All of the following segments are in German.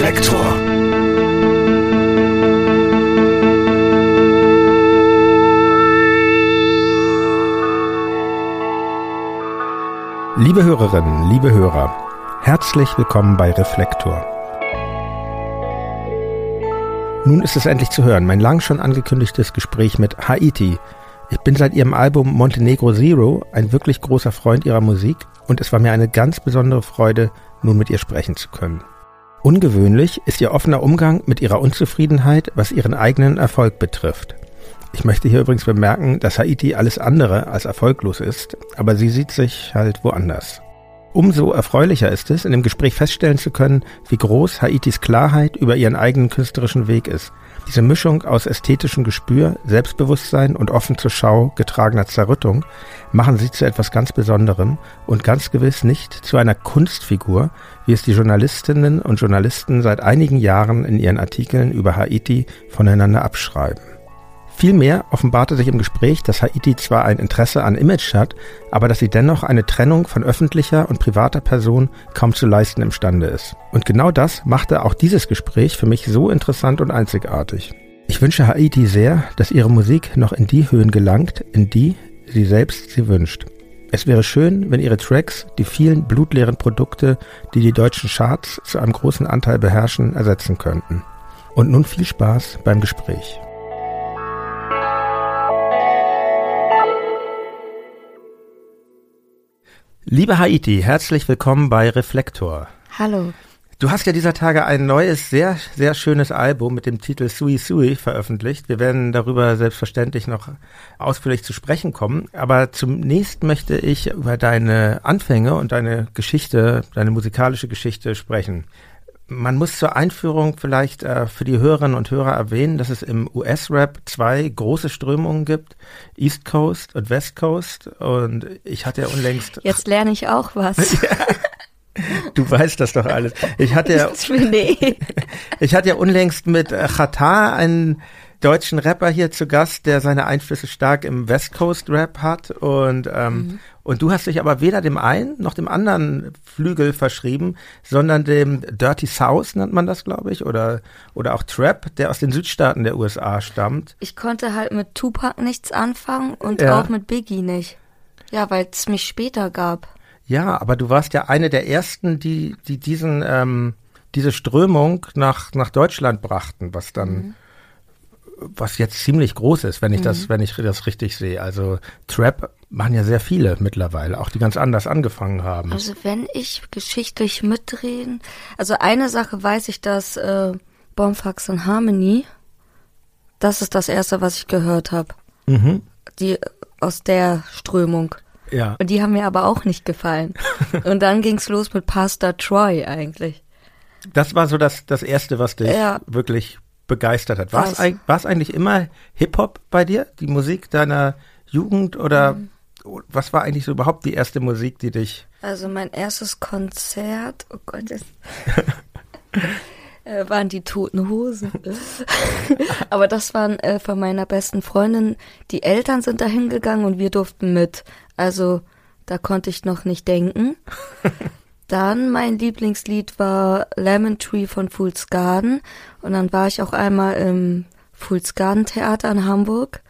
Reflektor. Liebe Hörerinnen, liebe Hörer, herzlich willkommen bei Reflektor. Nun ist es endlich zu hören, mein lang schon angekündigtes Gespräch mit Haiti. Ich bin seit ihrem Album Montenegro Zero ein wirklich großer Freund ihrer Musik und es war mir eine ganz besondere Freude, nun mit ihr sprechen zu können. Ungewöhnlich ist ihr offener Umgang mit ihrer Unzufriedenheit, was ihren eigenen Erfolg betrifft. Ich möchte hier übrigens bemerken, dass Haiti alles andere als erfolglos ist, aber sie sieht sich halt woanders. Umso erfreulicher ist es, in dem Gespräch feststellen zu können, wie groß Haitis Klarheit über ihren eigenen künstlerischen Weg ist. Diese Mischung aus ästhetischem Gespür, Selbstbewusstsein und offen zur Schau getragener Zerrüttung machen sie zu etwas ganz Besonderem und ganz gewiss nicht zu einer Kunstfigur, wie es die Journalistinnen und Journalisten seit einigen Jahren in ihren Artikeln über Haiti voneinander abschreiben. Vielmehr offenbarte sich im Gespräch, dass Haiti zwar ein Interesse an Image hat, aber dass sie dennoch eine Trennung von öffentlicher und privater Person kaum zu leisten imstande ist. Und genau das machte auch dieses Gespräch für mich so interessant und einzigartig. Ich wünsche Haiti sehr, dass ihre Musik noch in die Höhen gelangt, in die sie selbst sie wünscht. Es wäre schön, wenn ihre Tracks die vielen blutleeren Produkte, die die deutschen Charts zu einem großen Anteil beherrschen, ersetzen könnten. Und nun viel Spaß beim Gespräch. Liebe Haiti, herzlich willkommen bei Reflektor. Hallo. Du hast ja dieser Tage ein neues, sehr, sehr schönes Album mit dem Titel Sui Sui veröffentlicht. Wir werden darüber selbstverständlich noch ausführlich zu sprechen kommen. Aber zunächst möchte ich über deine Anfänge und deine Geschichte, deine musikalische Geschichte sprechen. Man muss zur Einführung vielleicht äh, für die Hörerinnen und Hörer erwähnen, dass es im US-Rap zwei große Strömungen gibt, East Coast und West Coast. Und ich hatte ja unlängst. Jetzt lerne ich auch was. ja. Du weißt das doch alles. Ich hatte ja, nee. ich hatte ja unlängst mit Chata einen deutschen Rapper hier zu Gast, der seine Einflüsse stark im West Coast Rap hat und ähm, mhm. und du hast dich aber weder dem einen noch dem anderen Flügel verschrieben, sondern dem Dirty South nennt man das, glaube ich, oder oder auch Trap, der aus den Südstaaten der USA stammt. Ich konnte halt mit Tupac nichts anfangen und ja. auch mit Biggie nicht. Ja, weil es mich später gab. Ja, aber du warst ja eine der ersten, die die diesen ähm, diese Strömung nach nach Deutschland brachten, was dann mhm was jetzt ziemlich groß ist, wenn ich mhm. das, wenn ich das richtig sehe. Also Trap machen ja sehr viele mittlerweile, auch die ganz anders angefangen haben. Also wenn ich geschichtlich mitreden, also eine Sache weiß ich, dass äh, Bombfax und Harmony, das ist das erste, was ich gehört habe. Mhm. Die aus der Strömung. Ja. Und die haben mir aber auch nicht gefallen. und dann ging's los mit Pastor Troy eigentlich. Das war so das, das erste, was dich ja. wirklich begeistert hat. War es, eigentlich immer Hip-Hop bei dir, die Musik deiner Jugend oder mhm. was war eigentlich so überhaupt die erste Musik, die dich... Also mein erstes Konzert, oh Gott, das äh, waren die Toten Hosen. Aber das waren äh, von meiner besten Freundin. Die Eltern sind da hingegangen und wir durften mit. Also da konnte ich noch nicht denken. Dann mein Lieblingslied war Lemon Tree von Fool's Garden. Und dann war ich auch einmal im Fool's Garden Theater in Hamburg,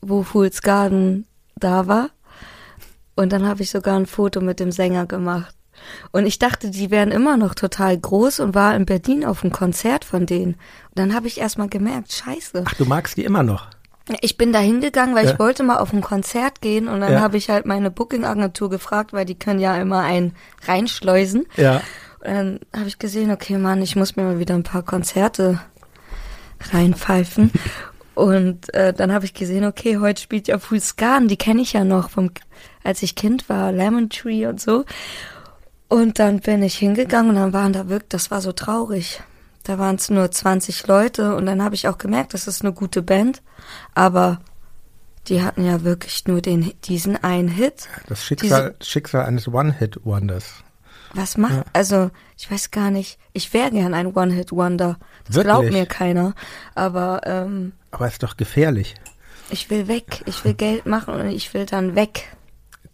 wo Fool's Garden da war. Und dann habe ich sogar ein Foto mit dem Sänger gemacht. Und ich dachte, die wären immer noch total groß und war in Berlin auf einem Konzert von denen. Und dann habe ich erstmal gemerkt, scheiße. Ach, du magst die immer noch? Ich bin da hingegangen, weil ja. ich wollte mal auf ein Konzert gehen und dann ja. habe ich halt meine Booking-Agentur gefragt, weil die können ja immer einen reinschleusen. Ja. Und dann habe ich gesehen, okay, Mann, ich muss mir mal wieder ein paar Konzerte reinpfeifen. und äh, dann habe ich gesehen, okay, heute spielt ja Full Scan, die kenne ich ja noch vom, als ich Kind war, Lemon Tree und so. Und dann bin ich hingegangen und dann waren da wirklich, das war so traurig. Da waren es nur 20 Leute und dann habe ich auch gemerkt, das ist eine gute Band, aber die hatten ja wirklich nur den, diesen einen Hit. Das Schicksal, Diese, Schicksal eines One-Hit-Wonders. Was macht, ja. also ich weiß gar nicht, ich wäre gern ein One-Hit-Wonder. Das wirklich? glaubt mir keiner. Aber, ähm, aber ist doch gefährlich. Ich will weg, ich will Geld machen und ich will dann weg.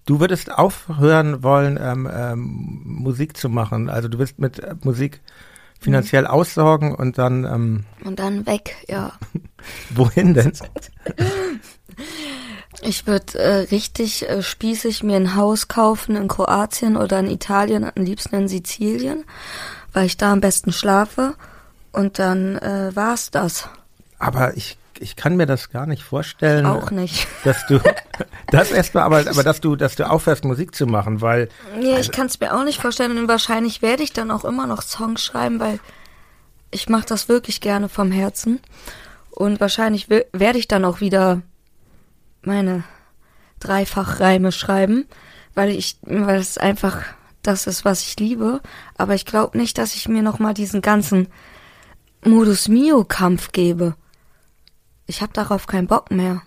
Du würdest aufhören wollen, ähm, ähm, Musik zu machen. Also du bist mit äh, Musik finanziell aussorgen und dann. Ähm, und dann weg, ja. wohin denn? Ich würde äh, richtig äh, spießig mir ein Haus kaufen in Kroatien oder in Italien, am liebsten in Sizilien, weil ich da am besten schlafe. Und dann äh, war's das. Aber ich, ich kann mir das gar nicht vorstellen. Auch nicht. Dass du das erstmal, aber, aber dass du, dass du aufhörst, Musik zu machen, weil. Nee, also, ich kann es mir auch nicht vorstellen. Und wahrscheinlich werde ich dann auch immer noch Songs schreiben, weil ich mache das wirklich gerne vom Herzen. Und wahrscheinlich werde ich dann auch wieder meine Dreifachreime schreiben, weil ich, weil es einfach das ist, was ich liebe. Aber ich glaube nicht, dass ich mir nochmal diesen ganzen Modus Mio-Kampf gebe. Ich habe darauf keinen Bock mehr.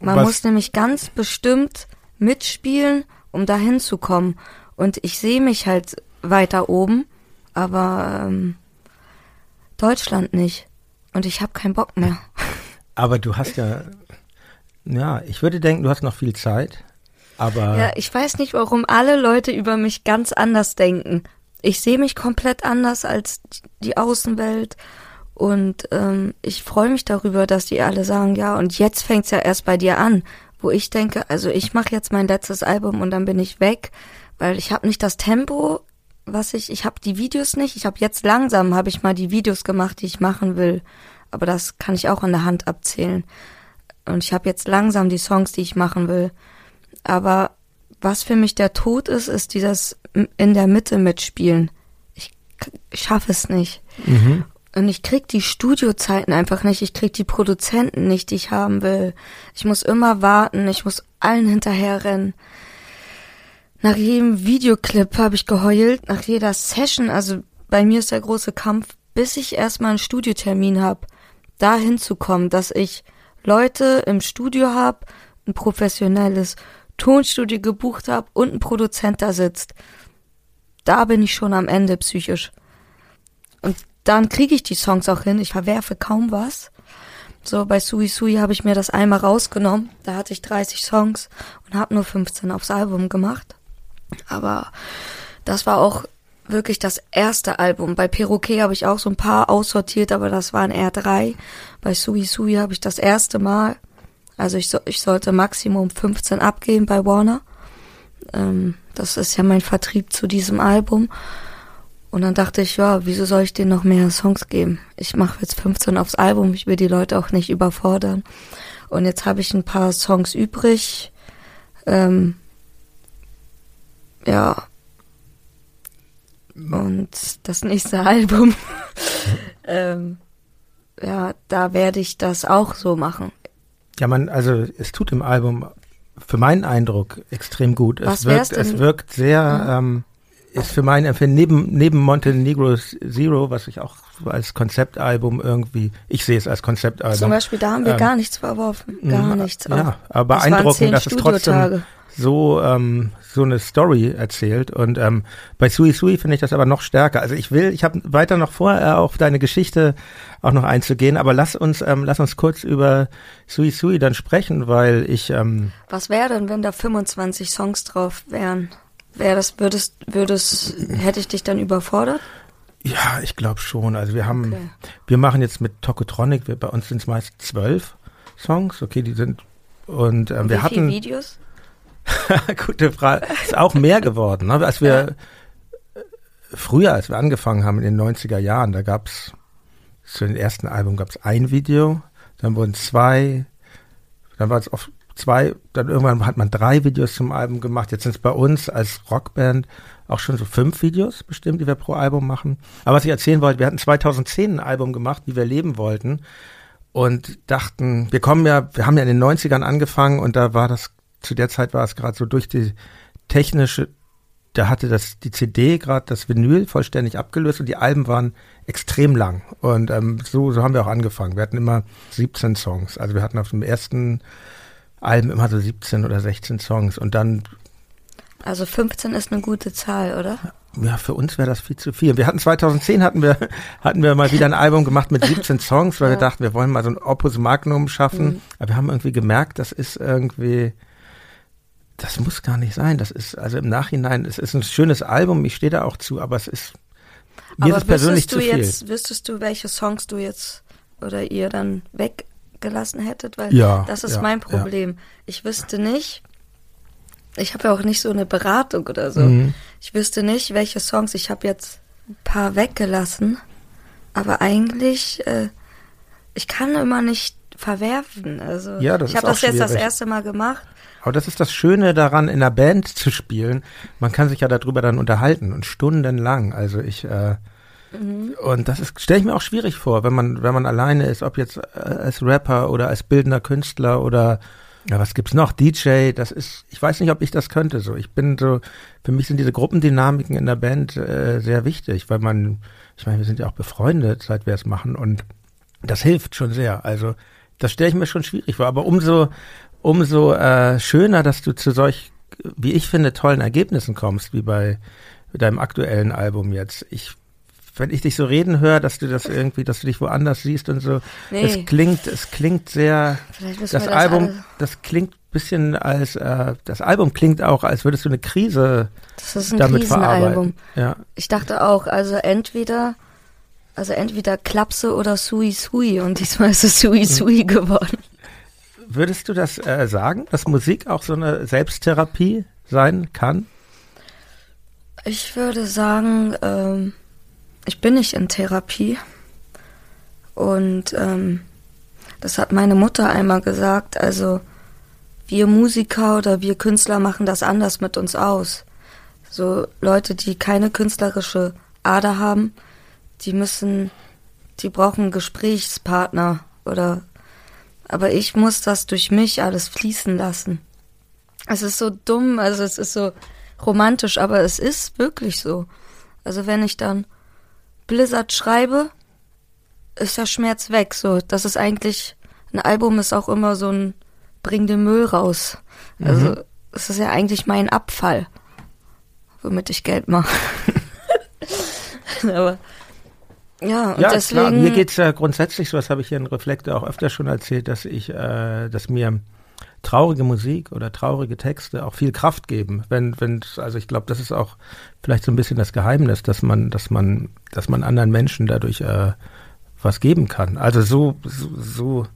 Man was? muss nämlich ganz bestimmt mitspielen, um dahin zu kommen. Und ich sehe mich halt weiter oben, aber ähm, Deutschland nicht. Und ich habe keinen Bock mehr. Aber du hast ja ja, ich würde denken, du hast noch viel Zeit, aber. Ja, ich weiß nicht, warum alle Leute über mich ganz anders denken. Ich sehe mich komplett anders als die Außenwelt und ähm, ich freue mich darüber, dass die alle sagen, ja, und jetzt fängt's ja erst bei dir an, wo ich denke, also ich mache jetzt mein letztes Album und dann bin ich weg, weil ich habe nicht das Tempo, was ich, ich habe die Videos nicht, ich habe jetzt langsam, habe ich mal die Videos gemacht, die ich machen will, aber das kann ich auch an der Hand abzählen. Und ich habe jetzt langsam die Songs, die ich machen will. Aber was für mich der Tod ist, ist dieses in der Mitte mitspielen. Ich, schaffe es nicht. Mhm. Und ich krieg die Studiozeiten einfach nicht. Ich krieg die Produzenten nicht, die ich haben will. Ich muss immer warten. Ich muss allen hinterherrennen. Nach jedem Videoclip habe ich geheult. Nach jeder Session. Also bei mir ist der große Kampf, bis ich erstmal einen Studiotermin habe, da hinzukommen, dass ich Leute im Studio habe, ein professionelles Tonstudio gebucht habe und ein Produzent da sitzt. Da bin ich schon am Ende psychisch. Und dann kriege ich die Songs auch hin. Ich verwerfe kaum was. So, bei Sui Sui habe ich mir das einmal rausgenommen. Da hatte ich 30 Songs und habe nur 15 aufs Album gemacht. Aber das war auch wirklich das erste Album. Bei Perroquet habe ich auch so ein paar aussortiert, aber das waren eher drei. Bei Sui Sui habe ich das erste Mal, also ich, so, ich sollte Maximum 15 abgeben bei Warner. Ähm, das ist ja mein Vertrieb zu diesem Album. Und dann dachte ich, ja, wieso soll ich denen noch mehr Songs geben? Ich mache jetzt 15 aufs Album, ich will die Leute auch nicht überfordern. Und jetzt habe ich ein paar Songs übrig. Ähm, ja, und das nächste Album, ähm, ja, da werde ich das auch so machen. Ja, man, also es tut im Album für meinen Eindruck extrem gut. Was es wirkt, es wirkt sehr, ja. ähm, ist für mein Empfinden neben neben Montenegro Zero, was ich auch als Konzeptalbum irgendwie, ich sehe es als Konzeptalbum. Zum Beispiel, da haben wir ähm, gar nichts verworfen, gar nichts. Ja, aber das beeindruckend, dass es trotzdem so ähm, so eine Story erzählt und ähm, bei Sui Sui finde ich das aber noch stärker. Also ich will, ich habe weiter noch vor, äh, auf deine Geschichte auch noch einzugehen, aber lass uns ähm, lass uns kurz über Sui Sui dann sprechen, weil ich ähm, Was wäre denn, wenn da 25 Songs drauf wären? Wäre das würdest würdest hätte ich dich dann überfordert? Ja, ich glaube schon. Also wir haben, okay. wir machen jetzt mit Tokotronic, wir, bei uns sind es meist zwölf Songs, okay, die sind und ähm, wir Wie hatten Videos. Gute Frage. Ist auch mehr geworden. Ne? Als wir ja. früher, als wir angefangen haben in den 90er Jahren, da gab es zu den ersten Album gab es ein Video, dann wurden zwei, dann war es oft zwei, dann irgendwann hat man drei Videos zum Album gemacht. Jetzt sind es bei uns als Rockband auch schon so fünf Videos bestimmt, die wir pro Album machen. Aber was ich erzählen wollte, wir hatten 2010 ein Album gemacht, wie wir leben wollten und dachten, wir kommen ja, wir haben ja in den 90ern angefangen und da war das zu der Zeit war es gerade so durch die technische, da hatte das die CD gerade das Vinyl vollständig abgelöst und die Alben waren extrem lang. Und ähm, so, so haben wir auch angefangen. Wir hatten immer 17 Songs. Also wir hatten auf dem ersten Album immer so 17 oder 16 Songs und dann. Also 15 ist eine gute Zahl, oder? Ja, für uns wäre das viel zu viel. Wir hatten 2010 hatten wir hatten wir mal wieder ein Album gemacht mit 17 Songs, weil ja. wir dachten, wir wollen mal so ein Opus Magnum schaffen. Mhm. Aber wir haben irgendwie gemerkt, das ist irgendwie das muss gar nicht sein. Das ist, also im Nachhinein, es ist ein schönes Album, ich stehe da auch zu, aber es ist. Mir Aber ist persönlich wüsstest du zu viel. jetzt, wüsstest du, welche Songs du jetzt oder ihr dann weggelassen hättet? Weil Ja, das ist ja, mein ja. Problem. Ich wüsste nicht, ich habe ja auch nicht so eine Beratung oder so. Mhm. Ich wüsste nicht, welche Songs, ich habe jetzt ein paar weggelassen, aber eigentlich, äh, ich kann immer nicht verwerfen. Also Ja, das ich habe das jetzt das schwierig. erste Mal gemacht. Aber das ist das Schöne daran, in einer Band zu spielen. Man kann sich ja darüber dann unterhalten und stundenlang. Also ich äh, und das ist stelle ich mir auch schwierig vor, wenn man wenn man alleine ist, ob jetzt äh, als Rapper oder als bildender Künstler oder ja, was gibt's noch? DJ, das ist, ich weiß nicht, ob ich das könnte. So, ich bin so, für mich sind diese Gruppendynamiken in der Band äh, sehr wichtig, weil man, ich meine, wir sind ja auch befreundet, seit wir es machen und das hilft schon sehr. Also das stelle ich mir schon schwierig vor. Aber umso, umso äh, schöner, dass du zu solch, wie ich finde, tollen Ergebnissen kommst, wie bei deinem aktuellen Album jetzt. Ich, wenn ich dich so reden höre, dass du das irgendwie, dass du dich woanders siehst und so, Nee. es klingt, es klingt sehr, das wir das Album, alle- das klingt bisschen als, äh, das Album klingt auch, als würdest du eine Krise Das ist ein damit Krisenalbum. verarbeiten. Ja. Ich dachte auch, also entweder, also entweder Klapse oder Sui Sui und diesmal ist es Sui Sui geworden. Würdest du das äh, sagen, dass Musik auch so eine Selbsttherapie sein kann? Ich würde sagen, ähm, ich bin nicht in Therapie und ähm, das hat meine Mutter einmal gesagt. Also wir Musiker oder wir Künstler machen das anders mit uns aus. So Leute, die keine künstlerische Ader haben, die müssen, die brauchen Gesprächspartner oder, aber ich muss das durch mich alles fließen lassen. Es ist so dumm, also es ist so romantisch, aber es ist wirklich so. Also wenn ich dann Blizzard schreibe, ist der Schmerz weg. So, das ist eigentlich ein Album ist auch immer so ein bring den Müll raus. Also es ist ja eigentlich mein Abfall, womit ich Geld mache. aber ja, und ja, deswegen klar. Mir geht's ja grundsätzlich so, das habe ich hier in Reflektor auch öfter schon erzählt, dass ich, äh, dass mir traurige Musik oder traurige Texte auch viel Kraft geben. Wenn, wenn, also ich glaube, das ist auch vielleicht so ein bisschen das Geheimnis, dass man, dass man, dass man anderen Menschen dadurch äh, was geben kann. Also so, so, so,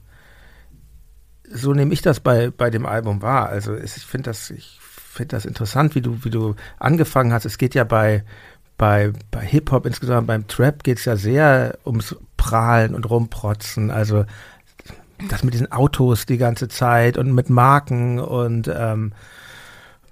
so nehme ich das bei, bei dem Album wahr. Also ich finde das, ich finde das interessant, wie du, wie du angefangen hast. Es geht ja bei, bei, bei Hip-Hop, insgesamt beim Trap, geht es ja sehr ums Prahlen und Rumprotzen. Also das mit diesen Autos die ganze Zeit und mit Marken und ähm,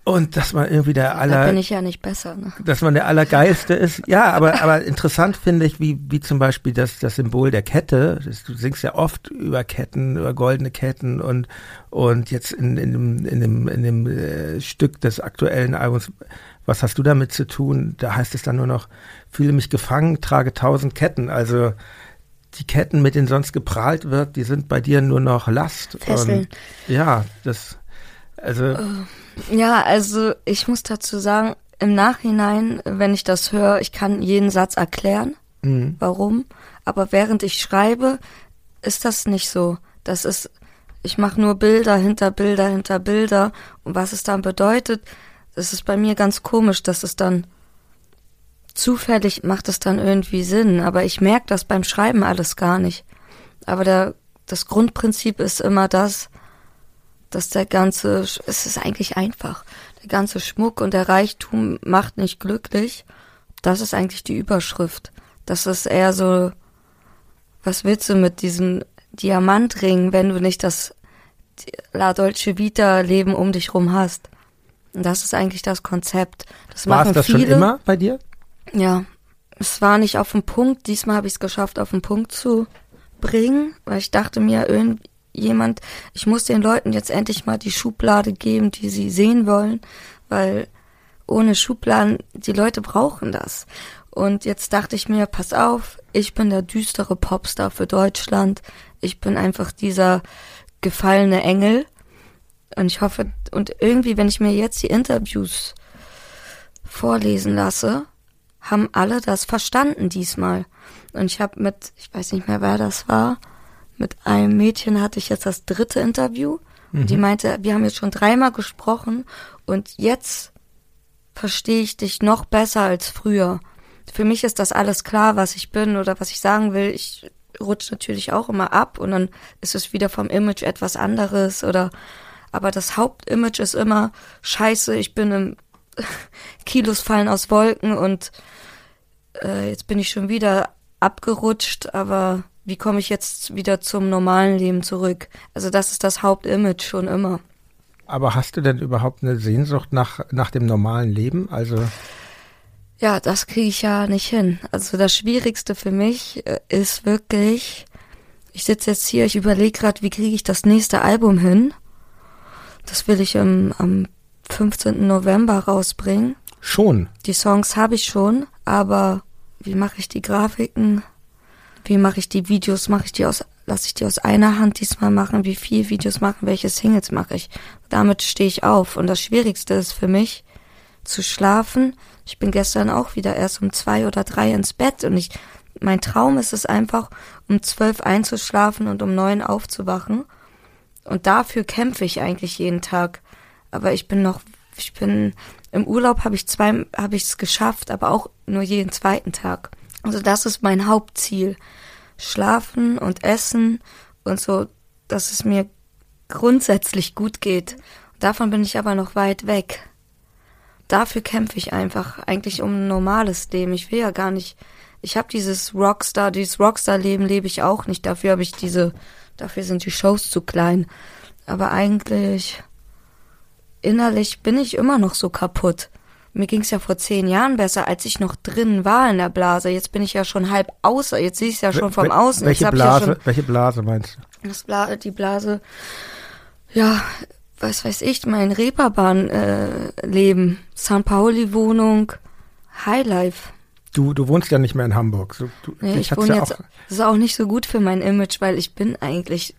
und dass man irgendwie der da aller bin ich ja nicht besser. Ne? dass man der Allergeilste ist. Ja, aber, aber interessant finde ich, wie, wie zum Beispiel das, das Symbol der Kette. Du singst ja oft über Ketten, über goldene Ketten und, und jetzt in, in dem, in dem, in dem äh, Stück des aktuellen Albums, was hast du damit zu tun? Da heißt es dann nur noch, fühle mich gefangen, trage tausend Ketten. Also, die Ketten, mit denen sonst geprahlt wird, die sind bei dir nur noch Last. Fesseln. Und, ja, das, also, Ja, also ich muss dazu sagen, im Nachhinein, wenn ich das höre, ich kann jeden Satz erklären, mh. warum. Aber während ich schreibe, ist das nicht so. Das ist, ich mache nur Bilder hinter Bilder hinter Bilder. Und was es dann bedeutet, das ist bei mir ganz komisch, dass es dann zufällig macht es dann irgendwie Sinn. Aber ich merke das beim Schreiben alles gar nicht. Aber der, das Grundprinzip ist immer das, dass der ganze, es ist eigentlich einfach. Der ganze Schmuck und der Reichtum macht nicht glücklich. Das ist eigentlich die Überschrift. Das ist eher so, was willst du mit diesem Diamantring, wenn du nicht das La Dolce Vita Leben um dich rum hast? Und das ist eigentlich das Konzept. Das war machen es das viele. schon immer bei dir? Ja, es war nicht auf den Punkt. Diesmal habe ich es geschafft, auf den Punkt zu bringen, weil ich dachte mir, irgendjemand, ich muss den Leuten jetzt endlich mal die Schublade geben, die sie sehen wollen, weil ohne Schubladen, die Leute brauchen das. Und jetzt dachte ich mir, pass auf, ich bin der düstere Popstar für Deutschland. Ich bin einfach dieser gefallene Engel. Und ich hoffe, und irgendwie, wenn ich mir jetzt die Interviews vorlesen lasse, haben alle das verstanden diesmal. Und ich habe mit, ich weiß nicht mehr, wer das war, mit einem Mädchen hatte ich jetzt das dritte Interview. Und die meinte, wir haben jetzt schon dreimal gesprochen und jetzt verstehe ich dich noch besser als früher. für mich ist das alles klar, was ich bin oder was ich sagen will. Ich rutsche natürlich auch immer ab und dann ist es wieder vom Image etwas anderes oder aber das Hauptimage ist immer scheiße, ich bin im Kilos fallen aus Wolken und äh, jetzt bin ich schon wieder abgerutscht, aber wie komme ich jetzt wieder zum normalen Leben zurück? Also das ist das Hauptimage schon immer. Aber hast du denn überhaupt eine Sehnsucht nach, nach dem normalen Leben? Also ja, das kriege ich ja nicht hin. Also das Schwierigste für mich äh, ist wirklich, ich sitze jetzt hier, ich überlege gerade, wie kriege ich das nächste Album hin. Das will ich im, am 15. November rausbringen. Schon. Die Songs habe ich schon, aber wie mache ich die Grafiken? Wie mache ich die Videos? Mache ich die aus, lasse ich die aus einer Hand diesmal machen? Wie viele Videos machen? Welche Singles mache ich? Damit stehe ich auf. Und das Schwierigste ist für mich, zu schlafen. Ich bin gestern auch wieder erst um zwei oder drei ins Bett und ich, mein Traum ist es einfach, um zwölf einzuschlafen und um neun aufzuwachen. Und dafür kämpfe ich eigentlich jeden Tag. Aber ich bin noch, ich bin, im Urlaub habe ich zwei, habe ich es geschafft, aber auch nur jeden zweiten Tag. Also das ist mein Hauptziel. Schlafen und essen und so, dass es mir grundsätzlich gut geht. Davon bin ich aber noch weit weg. Dafür kämpfe ich einfach, eigentlich um ein normales Leben. Ich will ja gar nicht, ich habe dieses Rockstar, dieses Rockstar-Leben lebe ich auch nicht. Dafür habe ich diese, dafür sind die Shows zu klein. Aber eigentlich, innerlich bin ich immer noch so kaputt. Mir ging's ja vor zehn Jahren besser, als ich noch drin war in der Blase. Jetzt bin ich ja schon halb außer. Jetzt sehe ich ja schon vom Außen. Welche Blase, ja welche Blase meinst du? Das Bla die Blase, ja, was weiß ich, mein Reeperbahn-Leben. Äh, St. Pauli-Wohnung, Highlife. Du, du wohnst ja nicht mehr in Hamburg. So, du, nee, ich wohne ja jetzt, das ist auch nicht so gut für mein Image, weil ich bin eigentlich,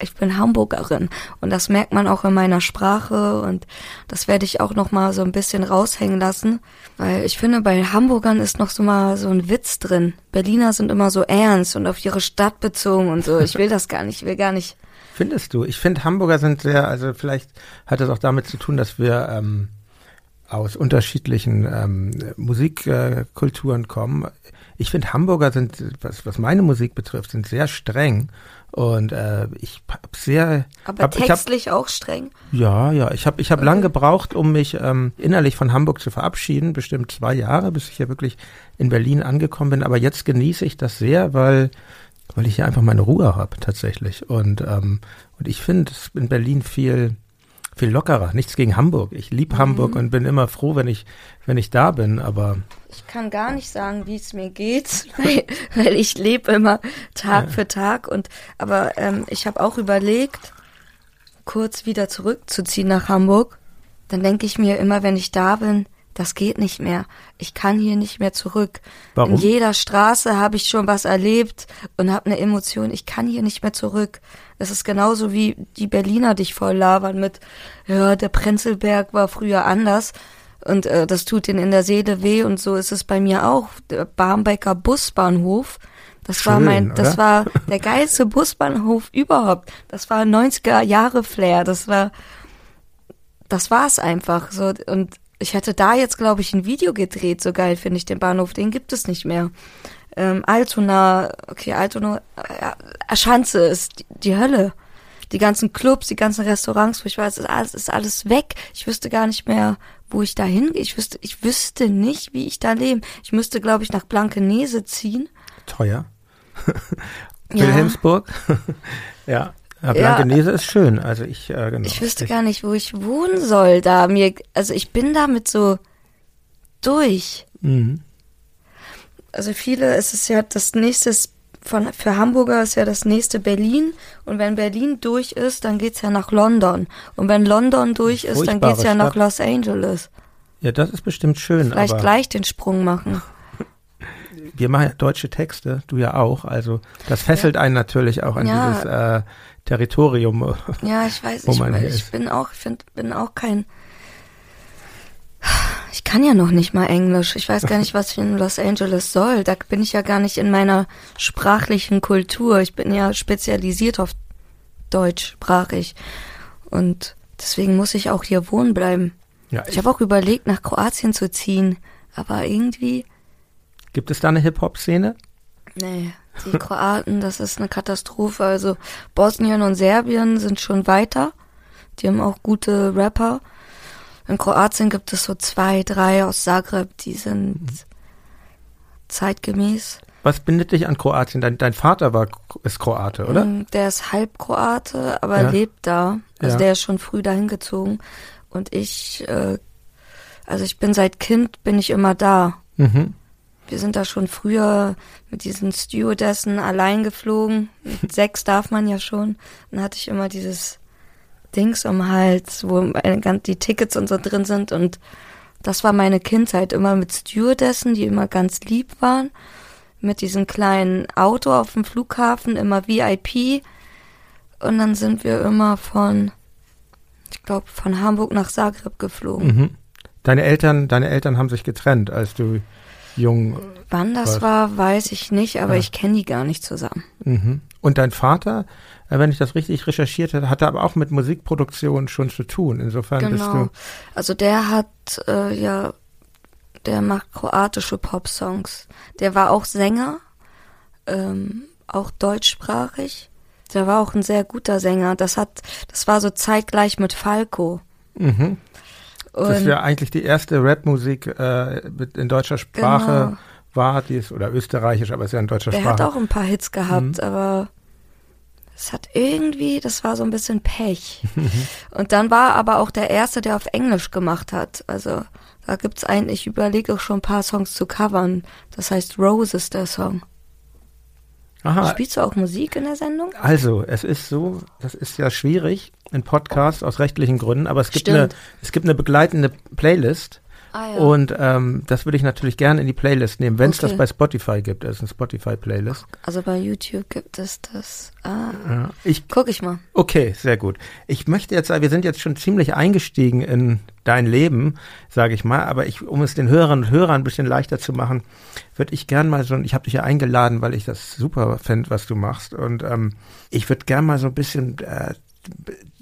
ich bin Hamburgerin und das merkt man auch in meiner Sprache und das werde ich auch noch mal so ein bisschen raushängen lassen, weil ich finde, bei Hamburgern ist noch so mal so ein Witz drin. Berliner sind immer so ernst und auf ihre Stadt bezogen und so. Ich will das gar nicht, ich will gar nicht. Findest du? Ich finde, Hamburger sind sehr, also vielleicht hat es auch damit zu tun, dass wir ähm, aus unterschiedlichen ähm, Musikkulturen äh, kommen. Ich finde, Hamburger sind, was, was meine Musik betrifft, sind sehr streng. Und äh, ich habe sehr. Aber hab, textlich hab, auch streng? Ja, ja. Ich habe ich hab okay. lang gebraucht, um mich ähm, innerlich von Hamburg zu verabschieden. Bestimmt zwei Jahre, bis ich hier wirklich in Berlin angekommen bin. Aber jetzt genieße ich das sehr, weil weil ich hier einfach meine Ruhe habe tatsächlich. Und ähm, und ich finde es in Berlin viel viel lockerer. Nichts gegen Hamburg. Ich liebe mhm. Hamburg und bin immer froh, wenn ich, wenn ich da bin, aber. Ich kann gar nicht sagen, wie es mir geht, weil, weil ich lebe immer Tag ja. für Tag und aber ähm, ich habe auch überlegt, kurz wieder zurückzuziehen nach Hamburg. Dann denke ich mir immer, wenn ich da bin, das geht nicht mehr. Ich kann hier nicht mehr zurück. Warum? In jeder Straße habe ich schon was erlebt und habe eine Emotion. Ich kann hier nicht mehr zurück. Es ist genauso wie die Berliner dich voll labern mit, ja, der Prenzlberg war früher anders und äh, das tut ihnen in der Seele weh und so ist es bei mir auch. Der Barmbecker Busbahnhof, das Schön, war mein, das oder? war der geilste Busbahnhof überhaupt. Das war 90er Jahre Flair. Das war, das war's einfach so und ich hätte da jetzt, glaube ich, ein Video gedreht, so geil finde ich den Bahnhof, den gibt es nicht mehr. Ähm, Altona, okay, Altona, äh, Schanze ist die, die, Hölle. Die ganzen Clubs, die ganzen Restaurants, wo ich weiß, ist alles, ist alles weg. Ich wüsste gar nicht mehr, wo ich da hingehe. Ich wüsste, ich wüsste nicht, wie ich da lebe. Ich müsste, glaube ich, nach Blankenese ziehen. Teuer. Wilhelmsburg. ja. Ja, Blankenese ja, ist schön. Also ich, äh, genau. Ich wüsste ich, gar nicht, wo ich wohnen soll. Da mir, also ich bin damit so durch. Mhm. Also viele, es ist ja das nächste von für Hamburger ist ja das nächste Berlin und wenn Berlin durch ist, dann geht's ja nach London und wenn London durch ist, dann geht's ja Stadt. nach Los Angeles. Ja, das ist bestimmt schön. Vielleicht gleich den Sprung machen. Wir machen ja deutsche Texte, du ja auch. Also das fesselt ja. einen natürlich auch an ja. dieses äh, Territorium. Ja, ich weiß, ich, ich bin auch, ich find, bin auch kein. Ich kann ja noch nicht mal Englisch. Ich weiß gar nicht, was ich in Los Angeles soll. Da bin ich ja gar nicht in meiner sprachlichen Kultur. Ich bin ja spezialisiert auf deutschsprachig. Und deswegen muss ich auch hier wohnen bleiben. Ja, ich ich habe auch überlegt, nach Kroatien zu ziehen. Aber irgendwie Gibt es da eine Hip-Hop-Szene? Nee, die Kroaten, das ist eine Katastrophe. Also Bosnien und Serbien sind schon weiter. Die haben auch gute Rapper. In Kroatien gibt es so zwei, drei aus Zagreb, die sind mhm. zeitgemäß. Was bindet dich an Kroatien? Dein, dein Vater war ist Kroate, oder? Mm, der ist halb Kroate, aber ja. lebt da. Also ja. der ist schon früh dahin gezogen. Und ich, äh, also ich bin seit Kind bin ich immer da. Mhm. Wir sind da schon früher mit diesen Stewardessen allein geflogen. Mit sechs darf man ja schon. Dann hatte ich immer dieses Dings um Hals, wo die Tickets und so drin sind. Und das war meine Kindheit immer mit Stewardessen, die immer ganz lieb waren mit diesem kleinen Auto auf dem Flughafen, immer VIP. Und dann sind wir immer von, ich glaube, von Hamburg nach Zagreb geflogen. Mhm. Deine Eltern, deine Eltern haben sich getrennt, als du jung. Wann das war, weiß ich nicht, aber ja. ich kenne die gar nicht zusammen. Mhm. Und dein Vater, äh, wenn ich das richtig recherchiert habe, hatte aber auch mit Musikproduktion schon zu tun. Insofern genau. bist du. Also der hat äh, ja der macht kroatische Popsongs. Der war auch Sänger, ähm, auch deutschsprachig. Der war auch ein sehr guter Sänger. Das hat, das war so zeitgleich mit Falco. Mhm. Das wäre eigentlich die erste Rapmusik äh, in deutscher Sprache genau. war, die ist, oder österreichisch, aber es ist ja in deutscher der Sprache. Der hat auch ein paar Hits gehabt, mhm. aber es hat irgendwie, das war so ein bisschen Pech. Und dann war aber auch der erste, der auf Englisch gemacht hat. Also da gibt's einen, ich überlege auch schon ein paar Songs zu covern. Das heißt Roses, der Song. Aha. Spielst du auch Musik in der Sendung? Also, es ist so, das ist ja schwierig, ein Podcast aus rechtlichen Gründen, aber es gibt, eine, es gibt eine begleitende Playlist Ah, ja. Und ähm, das würde ich natürlich gerne in die Playlist nehmen, wenn es okay. das bei Spotify gibt. Das ist eine Spotify-Playlist. Also bei YouTube gibt es das. Ah, ja, ich, guck ich mal. Okay, sehr gut. Ich möchte jetzt sagen, wir sind jetzt schon ziemlich eingestiegen in dein Leben, sage ich mal. Aber ich, um es den Hörern und Hörern ein bisschen leichter zu machen, würde ich gern mal so, ich habe dich ja eingeladen, weil ich das super fände, was du machst. Und ähm, ich würde gern mal so ein bisschen äh,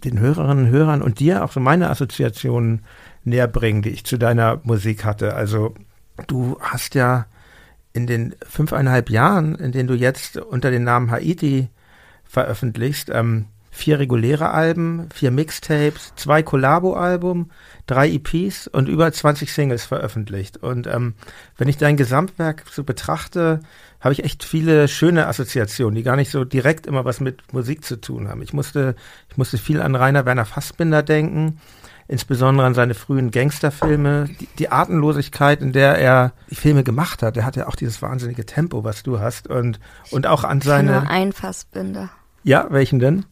den Hörerinnen und Hörern und dir auch so meine Assoziationen näher bringen, die ich zu deiner Musik hatte. Also du hast ja in den fünfeinhalb Jahren, in denen du jetzt unter dem Namen Haiti veröffentlichst, ähm, vier reguläre Alben, vier Mixtapes, zwei Collabo-Alben, drei EPs und über 20 Singles veröffentlicht. Und ähm, wenn ich dein Gesamtwerk so betrachte, habe ich echt viele schöne Assoziationen, die gar nicht so direkt immer was mit Musik zu tun haben. Ich musste, ich musste viel an Rainer Werner Fassbinder denken insbesondere an seine frühen Gangsterfilme, die, die Atemlosigkeit, in der er die Filme gemacht hat. Er hat ja auch dieses wahnsinnige Tempo, was du hast und und auch an seine. Nur ein Fassbinder. Ja, welchen denn?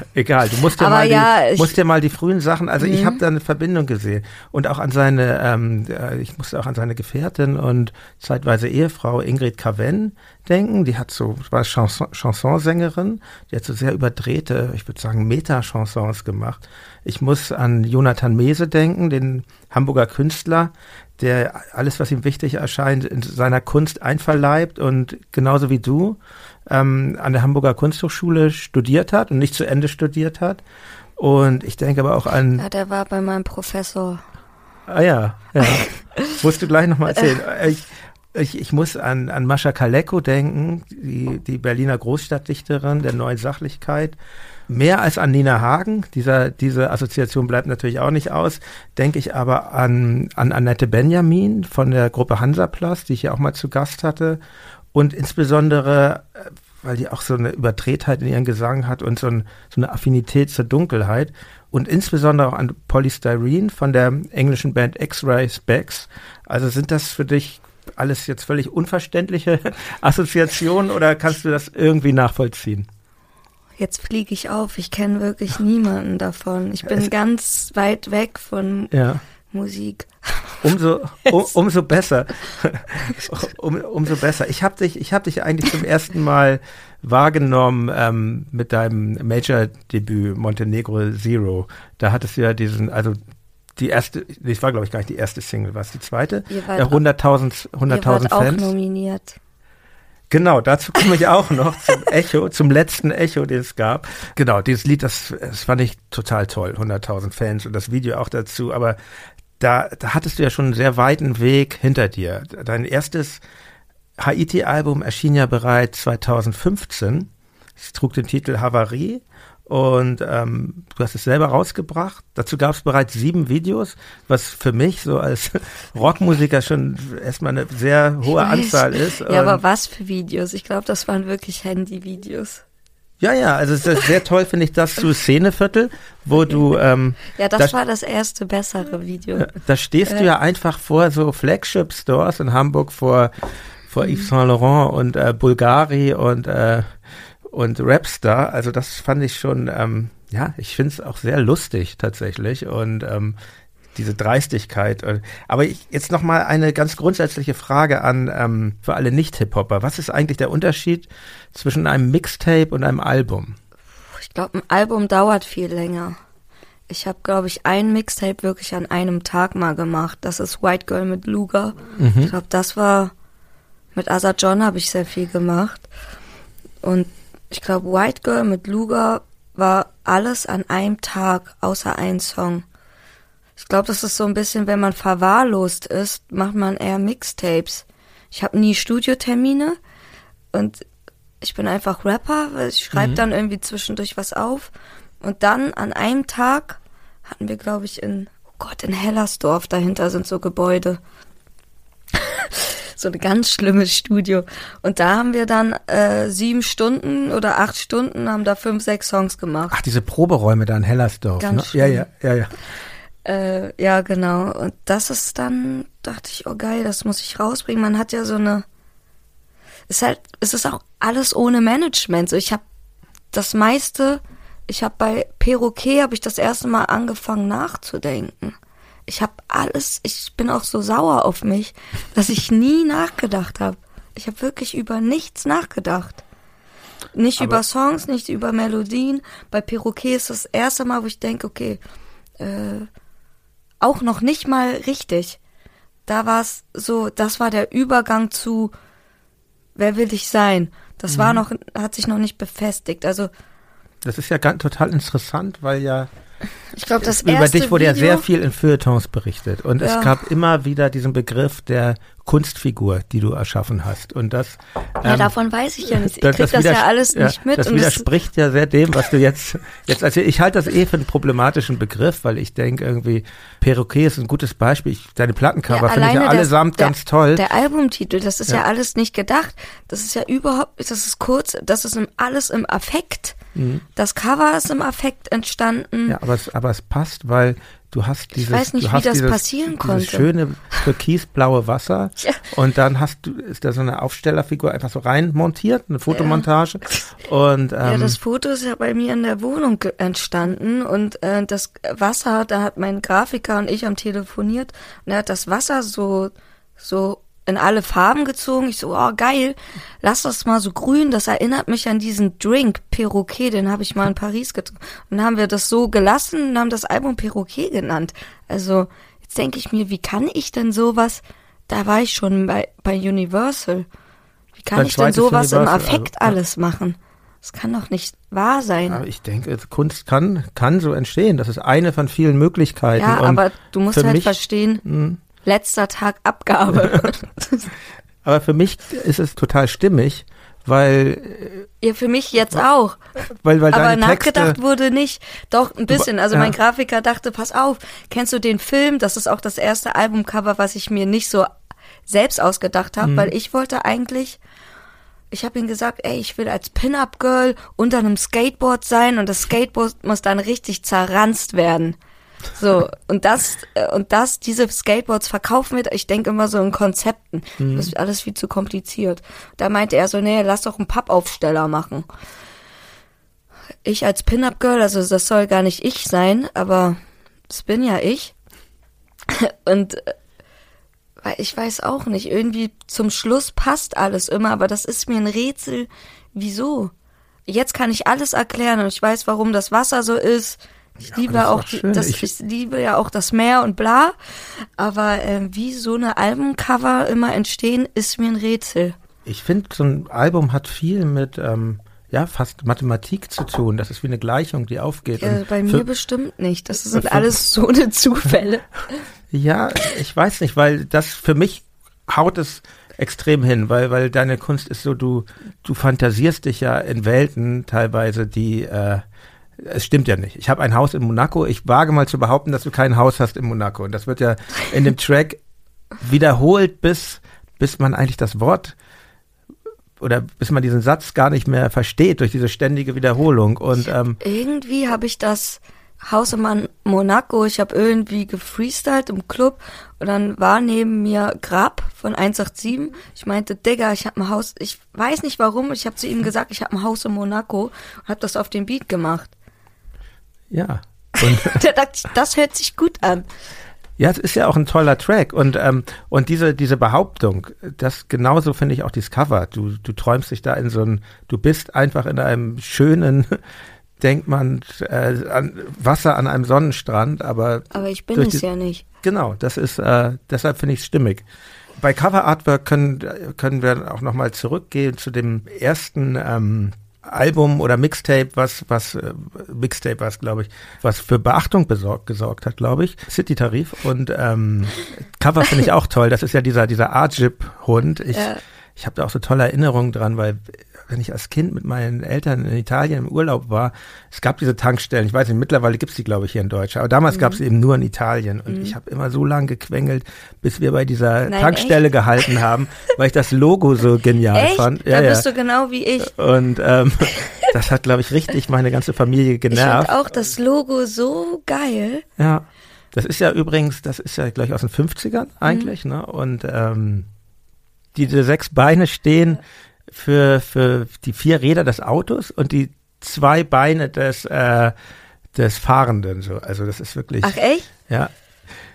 Egal, du musst dir, mal, ja, die, musst dir mal die frühen Sachen, also ich mhm. habe da eine Verbindung gesehen und auch an seine, ähm, äh, ich musste auch an seine Gefährtin und zeitweise Ehefrau Ingrid Caven denken, die hat so, war Chanson, Chansonsängerin, die hat so sehr überdrehte, ich würde sagen Meta-Chansons gemacht. Ich muss an Jonathan Mese denken, den Hamburger Künstler, der alles, was ihm wichtig erscheint, in seiner Kunst einverleibt und genauso wie du ähm, an der Hamburger Kunsthochschule studiert hat und nicht zu Ende studiert hat. Und ich denke aber auch an. Ja, der war bei meinem Professor. Ah ja, ja. Musst du gleich nochmal erzählen. Ich, ich, ich muss an, an Mascha Kaleko denken, die, die Berliner Großstadtdichterin der neuen Sachlichkeit. Mehr als an Nina Hagen, dieser, diese Assoziation bleibt natürlich auch nicht aus, denke ich aber an, an Annette Benjamin von der Gruppe Hansaplatz, die ich ja auch mal zu Gast hatte und insbesondere, äh, weil die auch so eine Überdrehtheit in ihrem Gesang hat und so, ein, so eine Affinität zur Dunkelheit und insbesondere auch an Polystyrene von der englischen Band X-Ray Specs. Also sind das für dich alles jetzt völlig unverständliche Assoziationen oder kannst du das irgendwie nachvollziehen? Jetzt fliege ich auf. Ich kenne wirklich niemanden davon. Ich bin es ganz weit weg von ja. Musik. Umso, um, umso besser. um, umso besser. Ich habe dich, ich habe dich eigentlich zum ersten Mal wahrgenommen ähm, mit deinem Major-Debüt Montenegro Zero. Da hattest du ja diesen, also die erste, das war glaube ich gar nicht die erste Single, war es die zweite? 100.000 100.000 Fans. auch nominiert. Genau, dazu komme ich auch noch zum Echo, zum letzten Echo, den es gab. Genau, dieses Lied, das, das fand ich total toll, 100.000 Fans und das Video auch dazu. Aber da, da hattest du ja schon einen sehr weiten Weg hinter dir. Dein erstes Haiti-Album erschien ja bereits 2015. Es trug den Titel Havarie und ähm, du hast es selber rausgebracht. Dazu gab es bereits sieben Videos, was für mich so als Rockmusiker schon erstmal eine sehr hohe Anzahl ist. Ja, aber was für Videos? Ich glaube, das waren wirklich Handy-Videos. Ja, ja, also es ist sehr toll, finde ich, das zu Szeneviertel, wo du ähm, Ja, das da, war das erste bessere Video. Da stehst äh. du ja einfach vor so Flagship Stores in Hamburg vor vor Yves Saint Laurent und äh, Bulgari und äh, und Rapstar. Also das fand ich schon, ähm, ja, ich finde es auch sehr lustig tatsächlich und ähm, diese Dreistigkeit. Aber ich, jetzt noch mal eine ganz grundsätzliche Frage an ähm, für alle Nicht-Hip-Hopper. Was ist eigentlich der Unterschied zwischen einem Mixtape und einem Album? Ich glaube, ein Album dauert viel länger. Ich habe, glaube ich, ein Mixtape wirklich an einem Tag mal gemacht. Das ist White Girl mit Luga. Mhm. Ich glaube, das war mit Asa John habe ich sehr viel gemacht. Und ich glaube, White Girl mit Luga war alles an einem Tag, außer ein Song. Ich glaube, das ist so ein bisschen, wenn man verwahrlost ist, macht man eher Mixtapes. Ich habe nie Studiotermine und ich bin einfach Rapper, weil ich schreibe mhm. dann irgendwie zwischendurch was auf. Und dann an einem Tag hatten wir, glaube ich, in, oh Gott, in Hellersdorf, dahinter sind so Gebäude so ein ganz schlimmes Studio. Und da haben wir dann äh, sieben Stunden oder acht Stunden, haben da fünf, sechs Songs gemacht. Ach, diese Proberäume da in Hellersdorf. Ganz ne? Ja, ja, ja, ja. Äh, ja, genau. Und das ist dann, dachte ich, oh geil, das muss ich rausbringen. Man hat ja so eine, es ist halt, es ist auch alles ohne Management. So, ich habe das meiste, ich habe bei Perroquet habe ich das erste Mal angefangen nachzudenken. Ich habe alles, ich bin auch so sauer auf mich, dass ich nie nachgedacht habe. Ich habe wirklich über nichts nachgedacht. Nicht Aber über Songs, nicht über Melodien. Bei Perroquet ist das erste Mal, wo ich denke, okay, äh, auch noch nicht mal richtig. Da war es so, das war der Übergang zu Wer will ich sein? Das mhm. war noch, hat sich noch nicht befestigt. Also das ist ja ganz, total interessant, weil ja ich glaube, das erste Über dich wurde Video, ja sehr viel in Feuilletons berichtet. Und ja. es gab immer wieder diesen Begriff der Kunstfigur, die du erschaffen hast. Und das. Ja, ähm, davon weiß ich ja nicht. Ich das, krieg das, das ja alles ja, nicht mit. Das widerspricht ja sehr dem, was du jetzt, jetzt, also ich halte das eh für einen problematischen Begriff, weil ich denke irgendwie, Perroquet ist ein gutes Beispiel. Ich, deine Plattencover ja, finde ich ja allesamt der, ganz toll. Der Albumtitel, das ist ja. ja alles nicht gedacht. Das ist ja überhaupt, das ist kurz, das ist alles im Affekt. Mhm. Das Cover ist im Affekt entstanden. Ja, aber es, aber es passt, weil du hast dieses, ich weiß nicht, wie das dieses, passieren konnte. Schöne türkisblaue Wasser ja. und dann hast du ist da so eine Aufstellerfigur einfach so rein montiert, eine Fotomontage ja. und ähm, ja, das Foto ist ja bei mir in der Wohnung entstanden und äh, das Wasser, da hat mein Grafiker und ich am telefoniert und er hat das Wasser so so in alle Farben gezogen. Ich so, oh geil, lass das mal so grün. Das erinnert mich an diesen Drink Perroquet, den habe ich mal in Paris getrunken. Und dann haben wir das so gelassen und haben das Album Perroquet genannt. Also jetzt denke ich mir, wie kann ich denn sowas? Da war ich schon bei, bei Universal. Wie kann Dein ich denn sowas Universal, im Affekt also, alles machen? Das kann doch nicht wahr sein. Aber ich denke, Kunst kann, kann so entstehen. Das ist eine von vielen Möglichkeiten. Ja, aber du musst halt verstehen, hm letzter Tag Abgabe. Aber für mich ist es total stimmig, weil ja für mich jetzt auch. Weil, weil Aber nachgedacht Texte, wurde nicht. Doch ein bisschen. Also ja. mein Grafiker dachte, pass auf, kennst du den Film? Das ist auch das erste Albumcover, was ich mir nicht so selbst ausgedacht habe, mhm. weil ich wollte eigentlich ich habe ihm gesagt, ey, ich will als Pin-up-Girl unter einem Skateboard sein und das Skateboard muss dann richtig zerranzt werden. So, und das, äh, und das, diese Skateboards verkaufen wird, ich denke immer so in Konzepten. Mhm. Das ist alles viel zu kompliziert. Da meinte er so, nee, lass doch einen Pappaufsteller machen. Ich als Pin-Up-Girl, also das soll gar nicht ich sein, aber das bin ja ich. Und äh, weil ich weiß auch nicht, irgendwie zum Schluss passt alles immer, aber das ist mir ein Rätsel. Wieso? Jetzt kann ich alles erklären und ich weiß, warum das Wasser so ist. Ich ja, liebe auch, die, das, ich, ich, liebe ja auch das Meer und bla. Aber äh, wie so eine Albumcover immer entstehen, ist mir ein Rätsel. Ich finde, so ein Album hat viel mit, ähm, ja, fast Mathematik zu tun. Das ist wie eine Gleichung, die aufgeht. Ja, bei mir bestimmt nicht. Das sind alles so eine Zufälle. Ja, ich weiß nicht, weil das für mich haut es extrem hin, weil, weil deine Kunst ist so, du, du fantasierst dich ja in Welten teilweise, die, äh, es stimmt ja nicht. Ich habe ein Haus in Monaco. Ich wage mal zu behaupten, dass du kein Haus hast in Monaco. Und das wird ja in dem Track wiederholt, bis, bis man eigentlich das Wort oder bis man diesen Satz gar nicht mehr versteht durch diese ständige Wiederholung. Und ähm, irgendwie habe ich das Haus in Monaco, ich habe irgendwie gefreestylt im Club und dann war neben mir Grab von 187. Ich meinte, Digga, ich habe ein Haus, ich weiß nicht warum, ich habe zu ihm gesagt, ich habe ein Haus in Monaco und habe das auf den Beat gemacht. Ja. Da dachte ich, das hört sich gut an. Ja, es ist ja auch ein toller Track und ähm, und diese diese Behauptung, das genauso finde ich auch dieses Cover. Du du träumst dich da in so ein, du bist einfach in einem schönen denkt man äh, an Wasser an einem Sonnenstrand, aber aber ich bin es die, ja nicht. Genau, das ist äh, deshalb finde ich es stimmig. Bei Cover Artwork können können wir auch noch mal zurückgehen zu dem ersten ähm, Album oder Mixtape, was, was, äh, Mixtape war es, glaube ich, was für Beachtung besorgt, gesorgt hat, glaube ich. City Tarif und ähm, Cover finde ich auch toll. Das ist ja dieser, dieser Arjib-Hund. Ich, ja. ich habe da auch so tolle Erinnerungen dran, weil wenn ich als Kind mit meinen Eltern in Italien im Urlaub war, es gab diese Tankstellen, ich weiß nicht, mittlerweile gibt's die, glaube ich, hier in Deutschland, aber damals mhm. gab's eben nur in Italien und mhm. ich habe immer so lange gequengelt, bis wir bei dieser Nein, Tankstelle echt? gehalten haben, weil ich das Logo so genial echt? fand. Ja, da bist ja. du genau wie ich. Und ähm, das hat, glaube ich, richtig meine ganze Familie genervt. Ich fand auch das Logo so geil. Ja. Das ist ja übrigens, das ist ja gleich aus den 50ern eigentlich, mhm. ne? Und ähm, diese sechs Beine stehen für, für die vier Räder des Autos und die zwei Beine des, äh, des Fahrenden. So. Also das ist wirklich. Ach echt? Ja.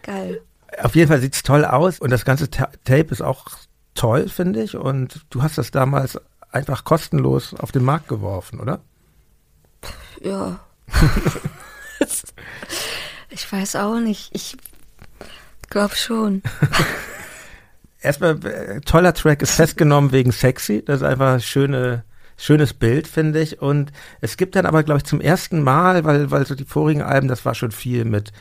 Geil. Auf jeden Fall sieht's toll aus und das ganze Ta Tape ist auch toll, finde ich. Und du hast das damals einfach kostenlos auf den Markt geworfen, oder? Ja. ich weiß auch nicht. Ich glaube schon. erstmal äh, toller Track ist festgenommen wegen sexy. Das ist einfach schöne schönes Bild, finde ich. Und es gibt dann aber, glaube ich, zum ersten Mal, weil, weil so die vorigen Alben, das war schon viel mit,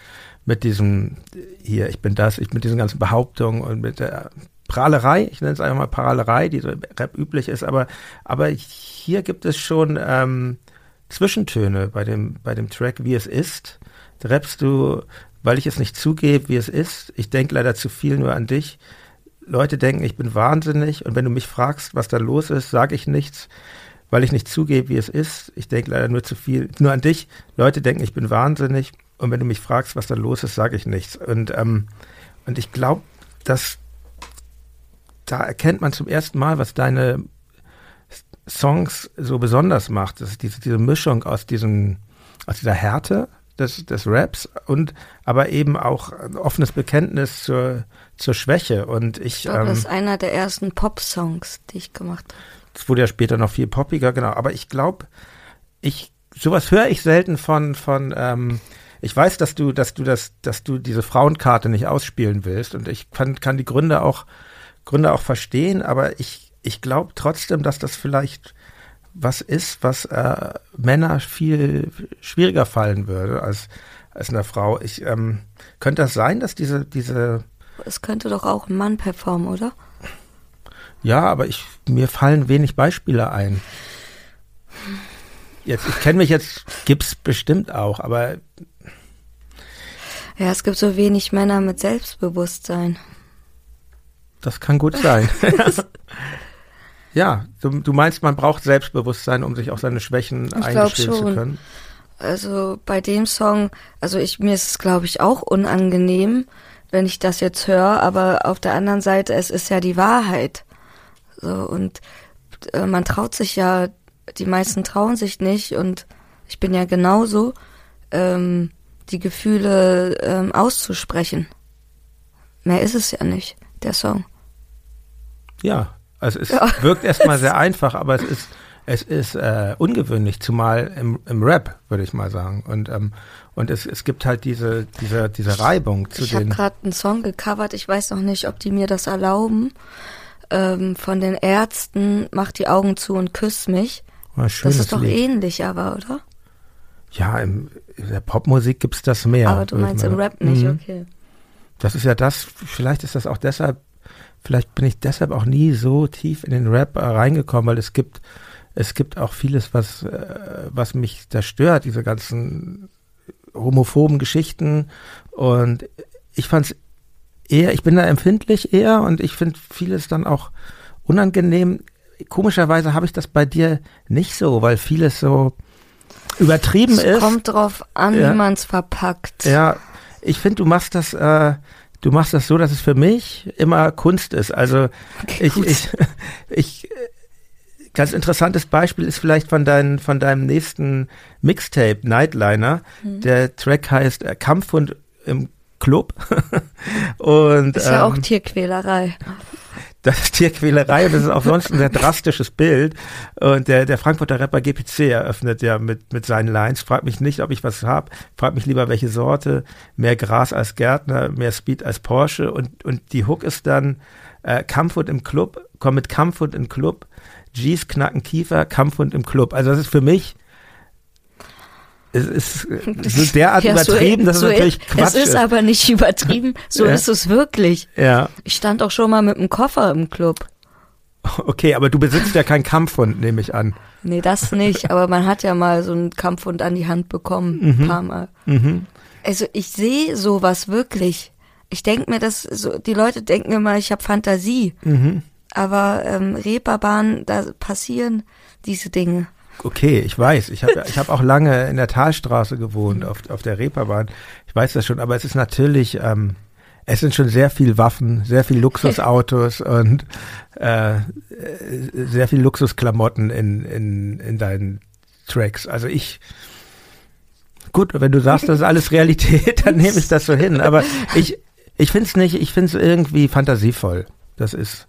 mit diesem, hier, ich bin das, ich mit diesen ganzen Behauptungen und mit der Prahlerei, ich nenne es einfach mal Prahlerei, die so im Rap üblich ist, aber, aber hier gibt es schon ähm, Zwischentöne bei dem, bei dem Track, wie es ist. Rappst du, weil ich es nicht zugebe, wie es ist. Ich denke leider zu viel nur an dich. Leute denken, ich bin wahnsinnig und wenn du mich fragst, was da los ist, sage ich nichts, weil ich nicht zugebe, wie es ist. Ich denke leider nur zu viel, nur an dich. Leute denken, ich bin wahnsinnig und wenn du mich fragst, was da los ist, sage ich nichts. Und, ähm, und ich glaube, dass da erkennt man zum ersten Mal, was deine Songs so besonders macht. Das ist diese, diese Mischung aus diesem, aus dieser Härte des, des Raps und aber eben auch ein offenes Bekenntnis zur, zur Schwäche. Und ich, glaube, ähm, das ist einer der ersten Pop-Songs, die ich gemacht habe. Es wurde ja später noch viel poppiger, genau. Aber ich glaube, ich sowas höre ich selten von von. Ähm, ich weiß, dass du, dass du das, dass du diese Frauenkarte nicht ausspielen willst und ich kann, kann die Gründe auch Gründe auch verstehen, aber ich ich glaube trotzdem, dass das vielleicht was ist, was äh, Männer viel schwieriger fallen würde als als einer Frau. Ich ähm, könnte das sein, dass diese diese es könnte doch auch ein Mann performen, oder? Ja, aber ich, mir fallen wenig Beispiele ein. Jetzt, ich kenne mich jetzt, gibt's bestimmt auch, aber. Ja, es gibt so wenig Männer mit Selbstbewusstsein. Das kann gut sein. ja, du, du, meinst, man braucht Selbstbewusstsein, um sich auch seine Schwächen ich eingestehen zu können? Also bei dem Song, also ich mir ist es glaube ich auch unangenehm, wenn ich das jetzt höre, aber auf der anderen Seite, es ist ja die Wahrheit. So, und äh, man traut sich ja, die meisten trauen sich nicht und ich bin ja genauso, ähm, die Gefühle ähm, auszusprechen. Mehr ist es ja nicht, der Song. Ja, also es ja. wirkt erstmal sehr einfach, aber es ist es ist äh, ungewöhnlich, zumal im, im Rap, würde ich mal sagen. Und, ähm, und es, es gibt halt diese, diese, diese Reibung zu ich den. Ich habe gerade einen Song gecovert, ich weiß noch nicht, ob die mir das erlauben. Ähm, von den Ärzten, mach die Augen zu und küss mich. das ist doch Lied. ähnlich aber, oder? Ja, im, in der Popmusik gibt's das mehr. Aber du meinst im Rap nicht, mhm. okay. Das ist ja das, vielleicht ist das auch deshalb, vielleicht bin ich deshalb auch nie so tief in den Rap reingekommen, weil es gibt, es gibt auch vieles, was, äh, was mich da stört, diese ganzen homophoben Geschichten. Und ich fand's eher, ich bin da empfindlich eher und ich finde vieles dann auch unangenehm. Komischerweise habe ich das bei dir nicht so, weil vieles so übertrieben es ist. Kommt drauf an, ja. wie man es verpackt. Ja, ich finde, du machst das, äh, du machst das so, dass es für mich immer Kunst ist. Also okay, ich, ich, ich, ganz interessantes Beispiel ist vielleicht von, dein, von deinem nächsten Mixtape, Nightliner. Mhm. Der Track heißt äh, Kampfhund im Club. und, ist ja ähm, auch Tierquälerei das ist Tierquälerei und das ist auch sonst ein sehr drastisches Bild. Und der, der Frankfurter Rapper GPC eröffnet ja mit, mit seinen Lines. Frag mich nicht, ob ich was hab. Frag mich lieber, welche Sorte. Mehr Gras als Gärtner, mehr Speed als Porsche. Und, und die Hook ist dann äh, Kampfhund im Club. Komm mit Kampfhund im Club. G's knacken Kiefer, Kampfhund im Club. Also das ist für mich es ist so derart ja, übertrieben, so, dass so es natürlich Quatsch ist. Es ist aber nicht übertrieben, so ja. ist es wirklich. Ja. Ich stand auch schon mal mit einem Koffer im Club. Okay, aber du besitzt ja keinen Kampfhund, nehme ich an. Nee, das nicht, aber man hat ja mal so einen Kampfhund an die Hand bekommen, mhm. ein paar Mal. Mhm. Also ich sehe sowas wirklich. Ich denke mir, dass so, die Leute denken immer, ich habe Fantasie. Mhm. Aber ähm, Reeperbahn, da passieren diese Dinge. Okay, ich weiß. Ich habe ich hab auch lange in der Talstraße gewohnt, auf, auf der Reeperbahn. Ich weiß das schon, aber es ist natürlich, ähm, es sind schon sehr viel Waffen, sehr viel Luxusautos und äh, sehr viel Luxusklamotten in, in, in deinen Tracks. Also ich, gut, wenn du sagst, das ist alles Realität, dann nehme ich das so hin. Aber ich, ich finde es nicht, ich finde es irgendwie fantasievoll. Das ist,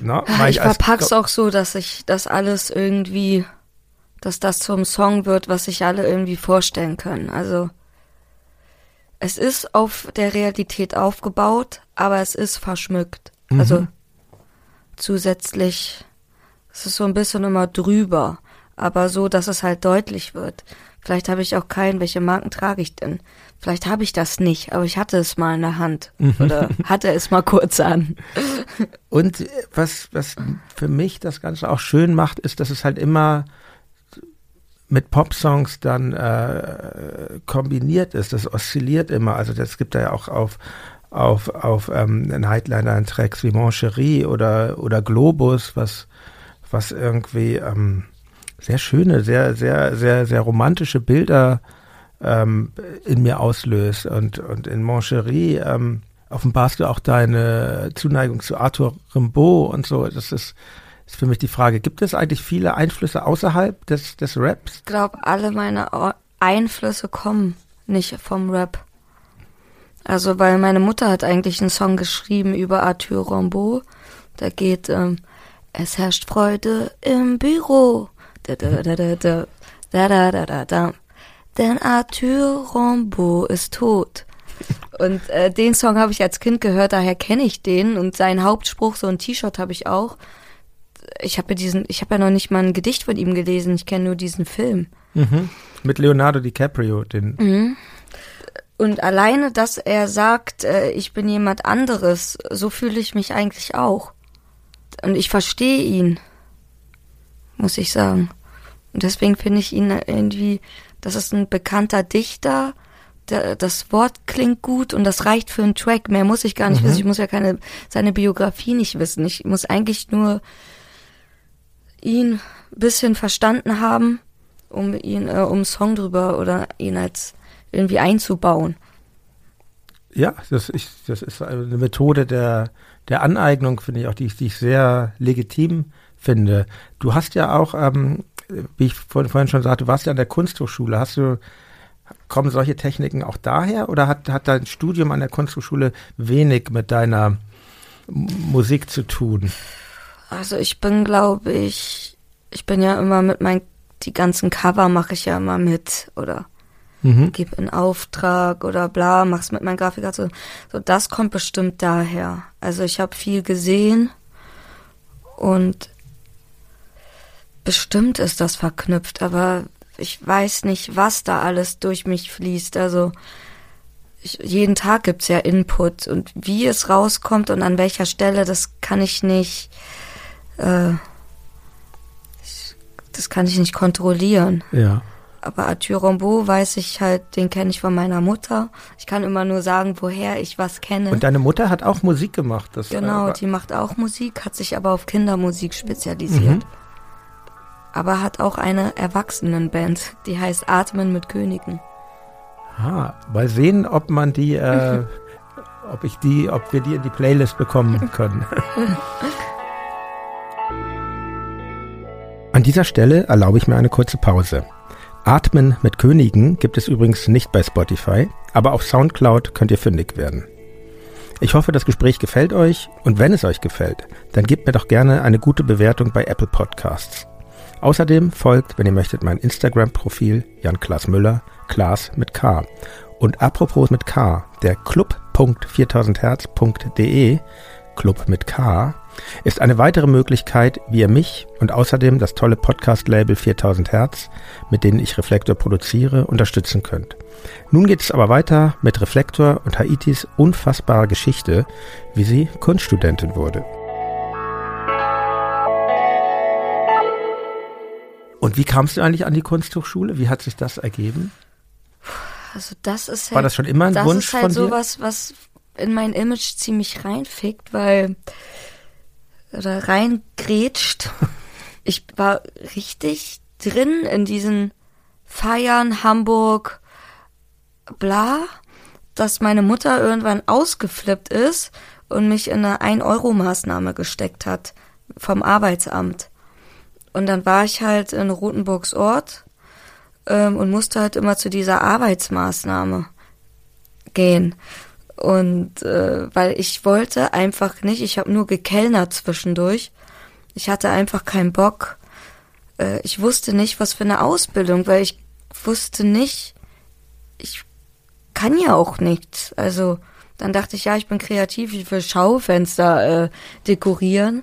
na, ah, ich, ich verpack's auch so, dass ich das alles irgendwie, dass das zum Song wird, was sich alle irgendwie vorstellen können. Also es ist auf der Realität aufgebaut, aber es ist verschmückt. Mhm. Also zusätzlich, es ist so ein bisschen immer drüber, aber so, dass es halt deutlich wird. Vielleicht habe ich auch keinen, welche Marken trage ich denn? Vielleicht habe ich das nicht, aber ich hatte es mal in der Hand mhm. oder hatte es mal kurz an. Und was, was für mich das Ganze auch schön macht, ist, dass es halt immer mit Popsongs dann äh, kombiniert ist. Das oszilliert immer. Also das gibt ja auch auf auf auf ähm, Nightliner Tracks wie Moncherie oder oder Globus, was was irgendwie ähm, sehr schöne, sehr sehr sehr sehr romantische Bilder ähm, in mir auslöst. Und, und in Moncherie ähm, offenbarst du auch deine Zuneigung zu Arthur Rimbaud und so. Das ist, ist für mich die Frage, gibt es eigentlich viele Einflüsse außerhalb des, des Raps? Ich glaube, alle meine Einflüsse kommen nicht vom Rap. Also, weil meine Mutter hat eigentlich einen Song geschrieben über Arthur Rimbaud. Da geht, ähm, es herrscht Freude im Büro. Da, da, da, da, da, da, da, da, da, da denn Arthur Rimbaud ist tot. Und äh, den Song habe ich als Kind gehört, daher kenne ich den und seinen Hauptspruch, so ein T-Shirt habe ich auch. Ich habe ja diesen, ich habe ja noch nicht mal ein Gedicht von ihm gelesen, ich kenne nur diesen Film. Mhm. Mit Leonardo DiCaprio, den. Mhm. Und alleine, dass er sagt, äh, ich bin jemand anderes, so fühle ich mich eigentlich auch. Und ich verstehe ihn, muss ich sagen. Und deswegen finde ich ihn irgendwie das ist ein bekannter Dichter. Der, das Wort klingt gut und das reicht für einen Track. Mehr muss ich gar nicht mhm. wissen. Ich muss ja keine seine Biografie nicht wissen. Ich muss eigentlich nur ihn bisschen verstanden haben, um ihn, äh, um Song drüber oder ihn als irgendwie einzubauen. Ja, das, ich, das ist eine Methode der, der Aneignung, finde ich auch, die, die ich sehr legitim finde. Du hast ja auch ähm, wie ich vorhin schon sagte, du warst ja an der Kunsthochschule. Hast du, kommen solche Techniken auch daher oder hat, hat dein Studium an der Kunsthochschule wenig mit deiner Musik zu tun? Also ich bin, glaube ich, ich bin ja immer mit meinen, die ganzen Cover mache ich ja immer mit oder mhm. gebe in Auftrag oder bla, mach's mit meinem Grafiker so. So, das kommt bestimmt daher. Also ich habe viel gesehen und bestimmt ist das verknüpft, aber ich weiß nicht, was da alles durch mich fließt. Also ich, jeden Tag gibt's ja Input und wie es rauskommt und an welcher Stelle, das kann ich nicht, äh, das kann ich nicht kontrollieren. Ja. Aber Arthur Rimbaud weiß ich halt, den kenne ich von meiner Mutter. Ich kann immer nur sagen, woher ich was kenne. Und deine Mutter hat auch Musik gemacht. Das, genau, äh, die macht auch Musik, hat sich aber auf Kindermusik spezialisiert. Mhm. Aber hat auch eine Erwachsenenband, die heißt Atmen mit Königen. Ah, mal sehen, ob man die, äh, ob ich die, ob wir die in die Playlist bekommen können. An dieser Stelle erlaube ich mir eine kurze Pause. Atmen mit Königen gibt es übrigens nicht bei Spotify, aber auf Soundcloud könnt ihr fündig werden. Ich hoffe, das Gespräch gefällt euch und wenn es euch gefällt, dann gebt mir doch gerne eine gute Bewertung bei Apple Podcasts. Außerdem folgt, wenn ihr möchtet, mein Instagram-Profil Jan Klaas Müller, Klaas mit K. Und apropos mit K, der club.4000herz.de, Club mit K, ist eine weitere Möglichkeit, wie ihr mich und außerdem das tolle Podcast-Label 4000 Hertz, mit denen ich Reflektor produziere, unterstützen könnt. Nun geht es aber weiter mit Reflektor und Haitis unfassbarer Geschichte, wie sie Kunststudentin wurde. Und wie kamst du eigentlich an die Kunsthochschule? Wie hat sich das ergeben? Also das ist halt, War das schon immer ein das Wunsch ist halt von dir? sowas, was in mein Image ziemlich reinfickt, weil oder reingrätscht. Ich war richtig drin in diesen Feiern Hamburg, bla, dass meine Mutter irgendwann ausgeflippt ist und mich in eine 1-Euro-Maßnahme gesteckt hat vom Arbeitsamt. Und dann war ich halt in Rotenburgs Ort ähm, und musste halt immer zu dieser Arbeitsmaßnahme gehen. Und äh, weil ich wollte einfach nicht, ich habe nur gekellnert zwischendurch. Ich hatte einfach keinen Bock. Äh, ich wusste nicht, was für eine Ausbildung, weil ich wusste nicht, ich kann ja auch nichts. Also dann dachte ich, ja, ich bin kreativ, ich will Schaufenster äh, dekorieren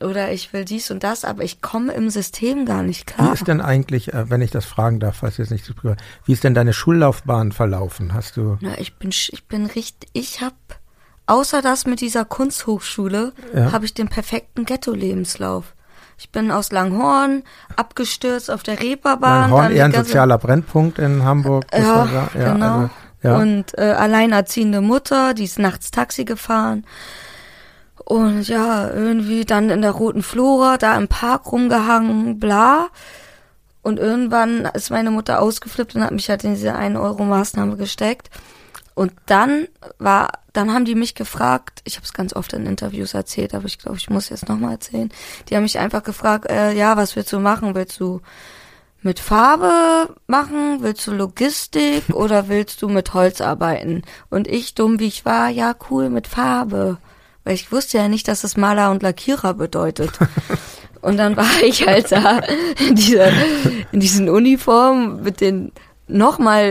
oder ich will dies und das, aber ich komme im System gar nicht klar. Wie ist denn eigentlich, äh, wenn ich das fragen darf, falls jetzt nicht zu privat, wie ist denn deine Schullaufbahn verlaufen? Hast du Na, ich bin, sch- ich bin richtig, ich habe, außer das mit dieser Kunsthochschule, Ja. habe ich den perfekten Ghetto-Lebenslauf. Ich bin aus Langhorn abgestürzt auf der Reeperbahn. Langhorn eher ein sozialer Brennpunkt in Hamburg? muss Ja, sagen. genau. also, ja. Und äh, alleinerziehende Mutter, die ist nachts Taxi gefahren. Und ja, irgendwie dann in der roten Flora, da im Park rumgehangen, bla. Und irgendwann ist meine Mutter ausgeflippt und hat mich halt in diese 1-Euro-Maßnahme gesteckt. Und dann war, dann haben die mich gefragt, ich habe es ganz oft in Interviews erzählt, aber ich glaube, ich muss jetzt nochmal erzählen. Die haben mich einfach gefragt, äh, ja, was willst du machen? Willst du mit Farbe machen? Willst du Logistik oder willst du mit Holz arbeiten? Und ich, dumm wie ich war, ja, cool, mit Farbe. Weil ich wusste ja nicht, dass es Maler und Lackierer bedeutet. Und dann war ich halt da in dieser, in diesen Uniformen mit den nochmal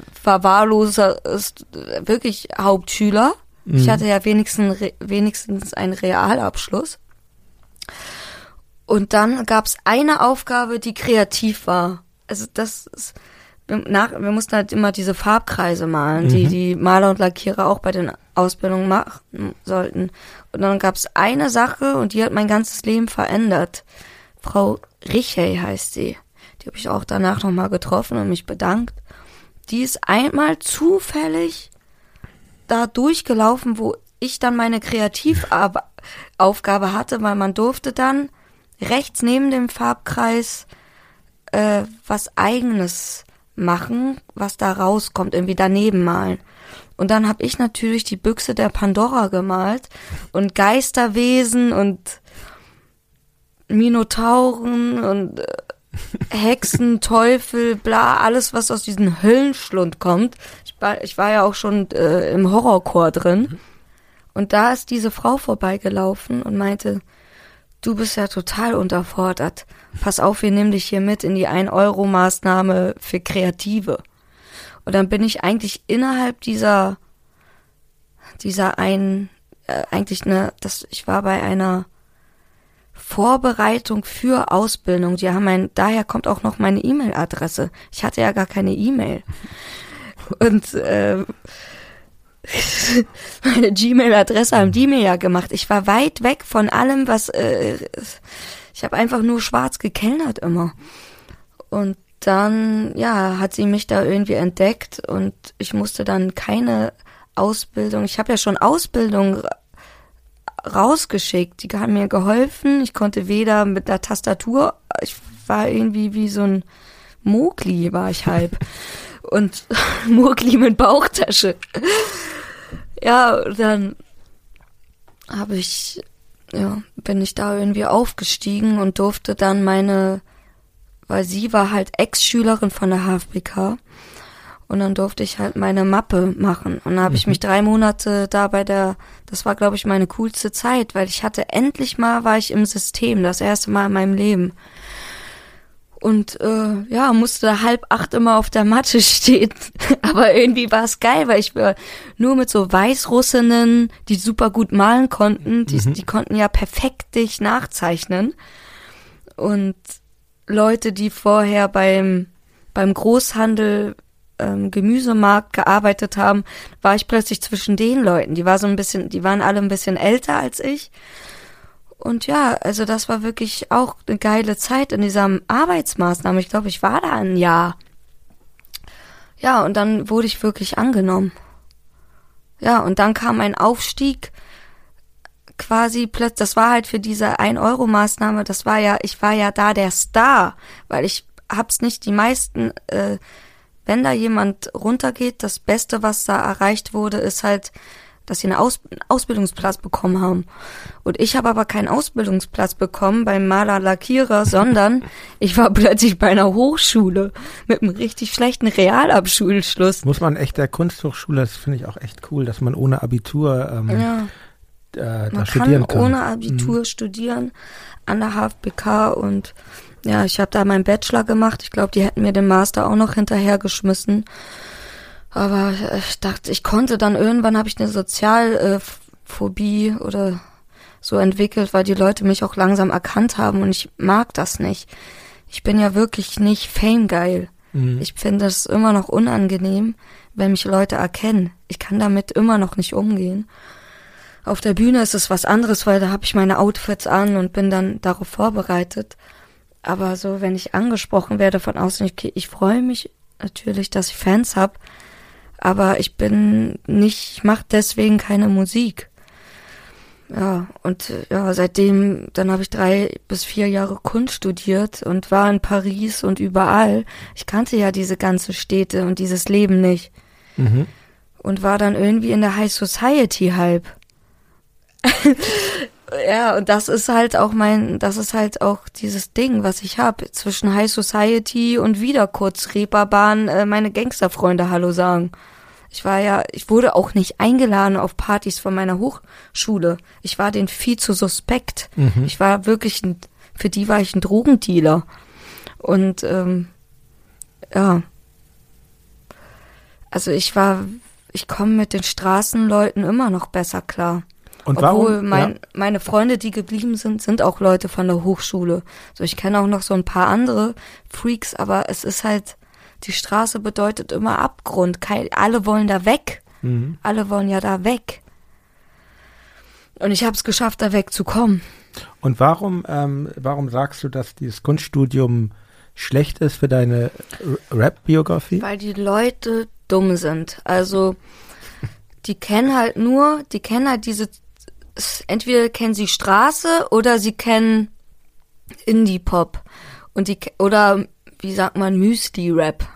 äh, verwahrloser, ist wirklich Hauptschüler. Ich hatte ja wenigstens, wenigstens einen Realabschluss. Und dann gab's eine Aufgabe, die kreativ war. Also das ist, nach, wir mussten halt immer diese Farbkreise malen, die die Maler und Lackierer auch bei den Ausbildungen machen sollten. Und dann gab's eine Sache und die hat mein ganzes Leben verändert. Frau Richey heißt sie. Die habe ich auch danach nochmal getroffen und mich bedankt. Die ist einmal zufällig da durchgelaufen, wo ich dann meine Kreativaufgabe hatte, weil man durfte dann rechts neben dem Farbkreis äh, was eigenes machen, was da rauskommt, irgendwie daneben malen. Und dann habe ich natürlich die Büchse der Pandora gemalt und Geisterwesen und Minotauren und äh, Hexen, Teufel, bla, alles, was aus diesem Höllenschlund kommt. Ich war, ich war ja auch schon äh, im Horrorchor drin. Und da ist diese Frau vorbeigelaufen und meinte, du bist ja total unterfordert. Pass auf, wir nehmen dich hier mit in die 1-Euro-Maßnahme für Kreative. Und dann bin ich eigentlich innerhalb dieser, dieser ein, äh, eigentlich ne, das, ich war bei einer Vorbereitung für Ausbildung. Die haben mein, daher kommt auch noch meine E-Mail-Adresse. Ich hatte ja gar keine E-Mail. Und äh, meine Gmail-Adresse haben die mir ja gemacht. Ich war weit weg von allem, was äh, ich habe einfach nur schwarz gekellnert immer. Und dann, ja, hat sie mich da irgendwie entdeckt und ich musste dann keine Ausbildung. Ich habe ja schon Ausbildung rausgeschickt. Die haben mir geholfen. Ich konnte weder mit der Tastatur, ich war irgendwie wie so ein Mogli, war ich halb. und Mogli mit Bauchtasche. ja, dann habe ich, ja, bin ich da irgendwie aufgestiegen und durfte dann meine, weil sie war halt Ex-Schülerin von der HFBK und dann durfte ich halt meine Mappe machen. Und dann habe ich mhm. mich drei Monate da bei der, das war glaube ich meine coolste Zeit, weil ich hatte endlich mal, war ich im System, das erste Mal in meinem Leben. Und äh, ja, musste halb acht immer auf der Matte stehen. Aber irgendwie war es geil, weil ich war nur mit so Weißrussinnen, die super gut malen konnten, die, mhm. die konnten ja perfekt dich nachzeichnen. Und Leute, die vorher beim beim Großhandel ähm, Gemüsemarkt gearbeitet haben, war ich plötzlich zwischen den Leuten. Die war so ein bisschen, die waren alle ein bisschen älter als ich. Und ja, also das war wirklich auch eine geile Zeit in dieser Arbeitsmaßnahme. Ich glaube, ich war da ein Jahr. Ja, und dann wurde ich wirklich angenommen. Ja, und dann kam ein Aufstieg quasi plötzlich, das war halt für diese 1-Euro-Maßnahme, das war ja, ich war ja da der Star, weil ich hab's nicht die meisten äh, wenn da jemand runtergeht, das Beste, was da erreicht wurde, ist halt, dass sie einen, Aus einen Ausbildungsplatz bekommen haben. Und ich habe aber keinen Ausbildungsplatz bekommen beim Maler Lackierer, sondern ich war plötzlich bei einer Hochschule mit einem richtig schlechten Realabschulschluss. Muss man echt der Kunsthochschule, das finde ich auch echt cool, dass man ohne Abitur ähm, ja. äh, da man studieren kann. ohne Abitur mhm. studieren an der HFBK und ja, ich habe da meinen Bachelor gemacht. Ich glaube, die hätten mir den Master auch noch hinterhergeschmissen. Aber ich dachte, ich konnte dann irgendwann habe ich eine Sozialphobie oder so entwickelt, weil die Leute mich auch langsam erkannt haben und ich mag das nicht. Ich bin ja wirklich nicht famegeil. Mhm. Ich finde es immer noch unangenehm, wenn mich Leute erkennen. Ich kann damit immer noch nicht umgehen. Auf der Bühne ist es was anderes, weil da habe ich meine Outfits an und bin dann darauf vorbereitet. Aber so, wenn ich angesprochen werde von außen, ich, ich freue mich natürlich, dass ich Fans habe, aber ich bin nicht, ich mache deswegen keine Musik. Ja, und ja, seitdem, dann habe ich drei bis vier Jahre Kunst studiert und war in Paris und überall. Ich kannte ja diese ganze Städte und dieses Leben nicht. Mhm. Und war dann irgendwie in der High Society halb. Ja, und das ist halt auch mein, das ist halt auch dieses Ding, was ich habe zwischen High Society und wieder kurz Reeperbahn äh, meine Gangsterfreunde Hallo sagen. Ich war ja, ich wurde auch nicht eingeladen auf Partys von meiner Hochschule. Ich war den viel zu suspekt. Mhm. Ich war wirklich, ein, für die war ich ein Drogendealer. Und ähm, ja, also ich war, ich komme mit den Straßenleuten immer noch besser klar. Und Obwohl warum? Mein, ja. meine Freunde, die geblieben sind, sind auch Leute von der Hochschule. So, ich kenne auch noch so ein paar andere Freaks, aber es ist halt, die Straße bedeutet immer Abgrund. Kein, alle wollen da weg. Mhm. Alle wollen ja da weg. Und ich habe es geschafft, da wegzukommen. Und warum, ähm, warum sagst du, dass dieses Kunststudium schlecht ist für deine Rap-Biografie? Weil die Leute dumm sind. Also die kennen halt nur, die kennen halt diese entweder kennen sie Straße oder sie kennen Indie-Pop. Und die, oder, wie sagt man, Müsli-Rap.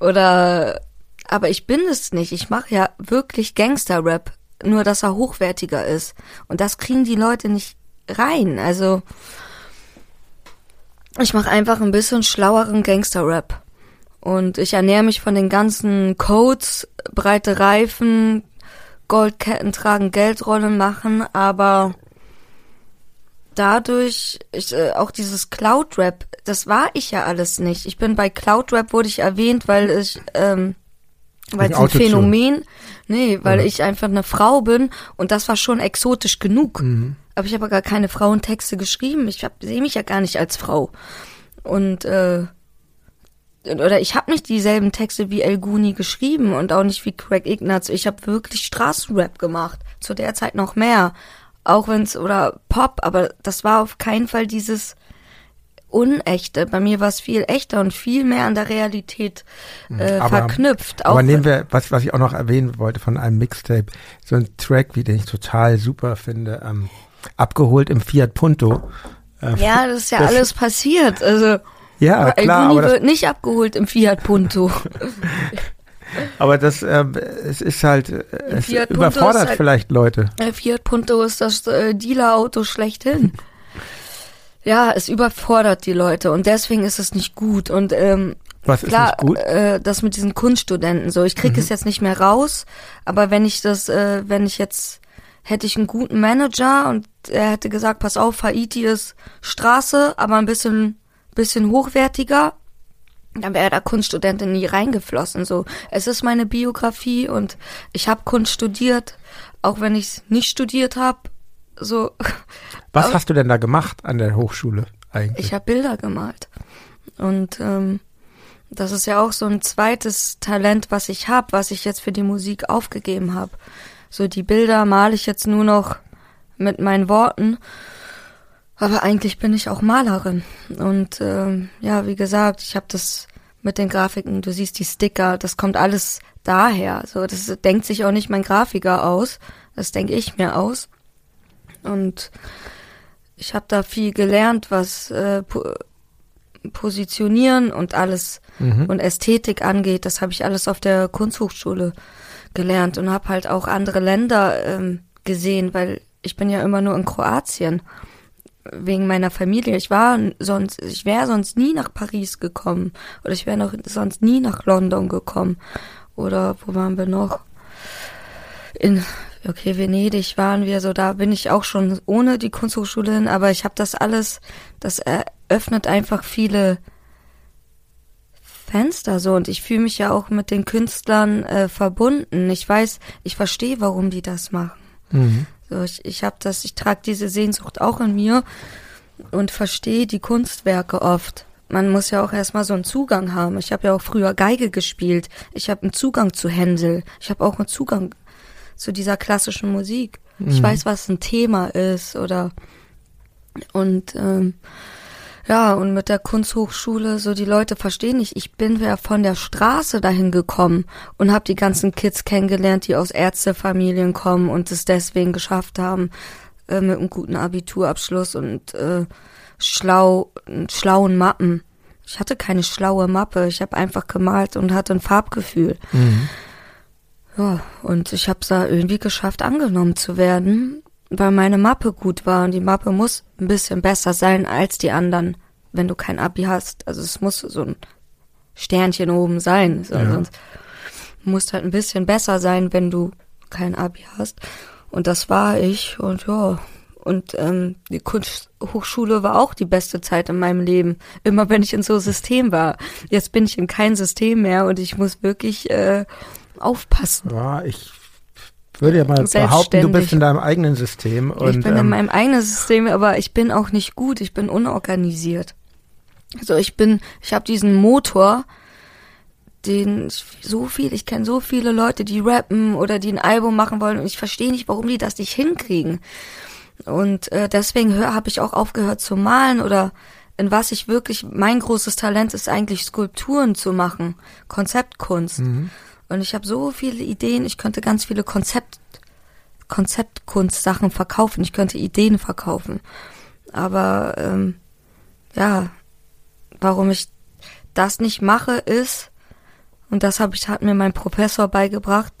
Oder, aber ich bin es nicht. Ich mache ja wirklich Gangster-Rap. Nur, dass er hochwertiger ist. Und das kriegen die Leute nicht rein. Also, ich mache einfach ein bisschen schlaueren Gangster-Rap. Und ich ernähre mich von den ganzen Codes, breite Reifen, Goldketten tragen, Geldrollen machen, aber dadurch, ich, äh, auch dieses Cloud-Rap, das war ich ja alles nicht. Ich bin bei Cloud-Rap wurde ich erwähnt, weil ich, ähm, weil es ein Phänomen, nee, weil ja. ich einfach eine Frau bin und das war schon exotisch genug. Mhm. aber ich habe gar keine Frauentexte geschrieben. Ich sehe mich ja gar nicht als Frau. Und äh, oder ich habe nicht dieselben Texte wie El Guni geschrieben und auch nicht wie Craig Ignatz. Ich habe wirklich Straßenrap gemacht. Zu der Zeit noch mehr. Auch wenn's oder Pop, aber das war auf keinen Fall dieses Unechte. Bei mir war es viel echter und viel mehr an der Realität hm, äh, aber, verknüpft. aber nehmen wir, was, was ich auch noch erwähnen wollte von einem Mixtape, so ein Track, wie den ich total super finde, ähm, abgeholt im Fiat Punto. Ähm, ja, das ist ja das, alles passiert. Also ja, klar, aber wird nicht abgeholt im Fiat Punto. aber das, äh, es ist halt, es überfordert halt, vielleicht Leute. Fiat Punto ist das äh, Dealer-Auto schlechthin. Ja, es überfordert die Leute und deswegen ist es nicht gut. Und ähm, was klar, ist nicht gut? Äh, das mit diesen Kunststudenten so. Ich krieg mhm. es jetzt nicht mehr raus, aber wenn ich das, äh, wenn ich jetzt hätte ich einen guten Manager und er hätte gesagt, pass auf, Haiti ist Straße, aber ein bisschen, bisschen hochwertiger, dann wäre da Kunststudentin nie reingeflossen. So, es ist meine Biografie und ich habe Kunst studiert, auch wenn ich es nicht studiert habe. So. Was hast du denn da gemacht an der Hochschule eigentlich? Ich habe Bilder gemalt. Und ähm, das ist ja auch so ein zweites Talent, was ich habe, was ich jetzt für die Musik aufgegeben habe. So die Bilder male ich jetzt nur noch mit meinen Worten. Aber eigentlich bin ich auch Malerin. Und ähm, ja, wie gesagt, ich habe das mit den Grafiken, du siehst die Sticker, das kommt alles daher. So, das denkt sich auch nicht mein Grafiker aus. Das denke ich mir aus. Und ich habe da viel gelernt, was äh, po Positionieren und alles mhm. und Ästhetik angeht. Das habe ich alles auf der Kunsthochschule gelernt und habe halt auch andere Länder ähm, gesehen, weil ich bin ja immer nur in Kroatien wegen meiner Familie. Ich war sonst, ich wäre sonst nie nach Paris gekommen oder ich wäre noch sonst nie nach London gekommen oder wo waren wir noch? In okay, Venedig waren wir so, da bin ich auch schon ohne die Kunsthochschule hin, aber ich habe das alles, das eröffnet einfach viele Fenster so und ich fühle mich ja auch mit den Künstlern äh, verbunden. Ich weiß, ich verstehe, warum die das machen. Mhm. So, ich, ich habe das, ich trage diese Sehnsucht auch in mir und verstehe die Kunstwerke oft. Man muss ja auch erstmal so einen Zugang haben. Ich habe ja auch früher Geige gespielt. Ich habe einen Zugang zu Hänsel. Ich habe auch einen Zugang zu dieser klassischen Musik. Mhm. Ich weiß, was ein Thema ist oder und ähm, ja, und mit der Kunsthochschule, so die Leute verstehen nicht, ich bin ja von der Straße dahin gekommen und habe die ganzen Kids kennengelernt, die aus Ärztefamilien kommen und es deswegen geschafft haben, äh, mit einem guten Abiturabschluss und äh, schlau, schlauen Mappen. Ich hatte keine schlaue Mappe, ich habe einfach gemalt und hatte ein Farbgefühl. Mhm. Ja, und ich habe es da irgendwie geschafft, angenommen zu werden weil meine Mappe gut war und die Mappe muss ein bisschen besser sein als die anderen, wenn du kein Abi hast. Also es muss so ein Sternchen oben sein, so, ja. sonst musst halt ein bisschen besser sein, wenn du kein Abi hast. Und das war ich und ja. Und ähm, die Kunsthochschule war auch die beste Zeit in meinem Leben. Immer wenn ich in so System war. Jetzt bin ich in kein System mehr und ich muss wirklich äh, aufpassen. Ja, ich würde ja mal behaupten, du bist in deinem eigenen System. Und, ich bin ähm, in meinem eigenen System, aber ich bin auch nicht gut, ich bin unorganisiert. Also ich bin, ich habe diesen Motor, den so viel, ich kenne so viele Leute, die rappen oder die ein Album machen wollen und ich verstehe nicht, warum die das nicht hinkriegen. Und äh, deswegen habe ich auch aufgehört zu malen oder in was ich wirklich, mein großes Talent ist eigentlich Skulpturen zu machen, Konzeptkunst. Mhm. Und ich habe so viele Ideen, ich könnte ganz viele Konzept, Konzeptkunstsachen verkaufen, ich könnte Ideen verkaufen. Aber ähm, ja, warum ich das nicht mache, ist, und das habe ich, hat mir mein Professor beigebracht,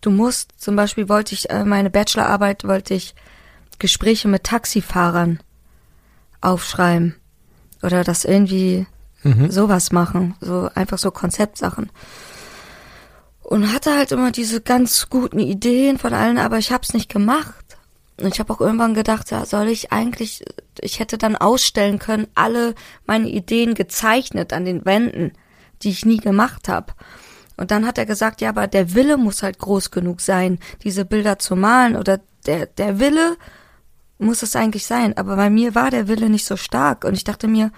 du musst, zum Beispiel wollte ich, äh, meine Bachelorarbeit wollte ich Gespräche mit Taxifahrern aufschreiben. Oder das irgendwie mhm. sowas machen. So einfach so Konzeptsachen und hatte halt immer diese ganz guten Ideen von allen, aber ich habe es nicht gemacht. Und ich habe auch irgendwann gedacht, ja, soll ich eigentlich, ich hätte dann ausstellen können, alle meine Ideen gezeichnet an den Wänden, die ich nie gemacht habe. Und dann hat er gesagt, ja, aber der Wille muss halt groß genug sein, diese Bilder zu malen oder der, der Wille muss es eigentlich sein. Aber bei mir war der Wille nicht so stark. Und ich dachte mir,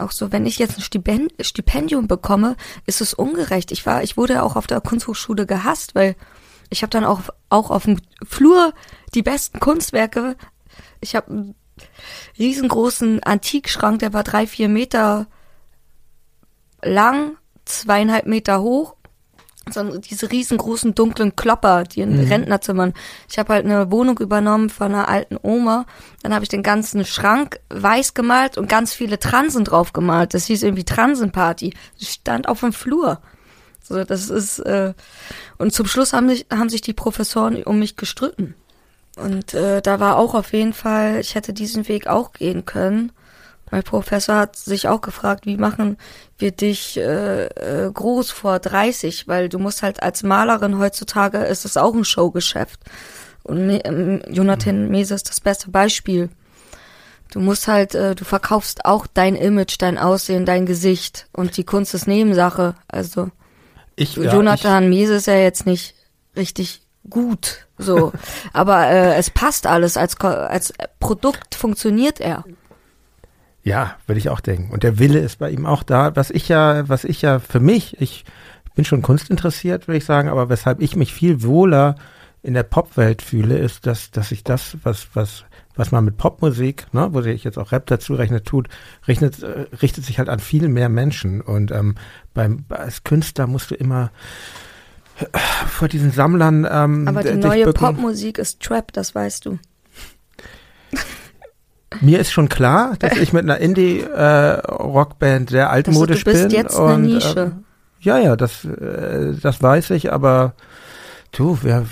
auch so, wenn ich jetzt ein Stipendium bekomme, ist es ungerecht. Ich war, ich wurde auch auf der Kunsthochschule gehasst, weil ich habe dann auch, auch auf dem Flur die besten Kunstwerke. Ich habe einen riesengroßen Antikschrank, der war drei, vier Meter lang, zweieinhalb Meter hoch so diese riesengroßen dunklen Klopper, die in mhm. Rentnerzimmern. Ich habe halt eine Wohnung übernommen von einer alten Oma. Dann habe ich den ganzen Schrank weiß gemalt und ganz viele Transen drauf gemalt. Das hieß irgendwie Transenparty. Das stand auf dem Flur. So, das ist äh, und zum Schluss haben sich haben sich die Professoren um mich gestritten. Und äh, da war auch auf jeden Fall, ich hätte diesen Weg auch gehen können. Mein Professor hat sich auch gefragt, wie machen wir dich äh, äh, groß vor 30, weil du musst halt als Malerin heutzutage ist es auch ein Showgeschäft. Und ähm, Jonathan mhm. Mese ist das beste Beispiel. Du musst halt, äh, du verkaufst auch dein Image, dein Aussehen, dein Gesicht und die Kunst ist Nebensache. Also ich, ja, Jonathan ich, Mese ist ja jetzt nicht richtig gut, so, aber äh, es passt alles als als Produkt funktioniert er. Ja, würde ich auch denken. Und der Wille ist bei ihm auch da, was ich ja, was ich ja für mich, ich bin schon kunstinteressiert, würde ich sagen, aber weshalb ich mich viel wohler in der Popwelt fühle, ist, dass, dass ich das, was, was, was man mit Popmusik, ne, wo sich jetzt auch Rap dazu rechnet, tut, rechnet, äh, richtet sich halt an viel mehr Menschen. Und ähm, beim, als Künstler musst du immer äh, vor diesen Sammlern. Ähm, Aber die neue Popmusik ist Trap, das weißt du. Mir ist schon klar, dass ich mit einer Indie-Rockband äh, sehr altmodisch bin. Du bist bin jetzt und, eine Nische. Äh, ja, ja, das, äh, das weiß ich, aber du, wir,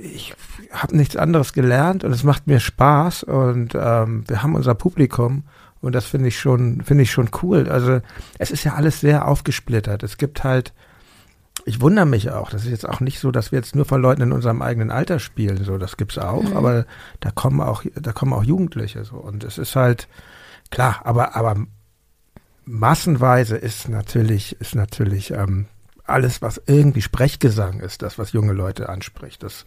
ich habe nichts anderes gelernt und es macht mir Spaß und ähm, wir haben unser Publikum und das finde ich schon, finde ich schon cool. Also es ist ja alles sehr aufgesplittert. Es gibt halt ich wundere mich auch. Das ist jetzt auch nicht so, dass wir jetzt nur von Leuten in unserem eigenen Alter spielen. So, das gibt's auch, mhm. aber da kommen auch, da kommen auch Jugendliche so. Und es ist halt klar, aber aber massenweise ist natürlich ist natürlich ähm, alles, was irgendwie Sprechgesang ist, das, was junge Leute anspricht. Das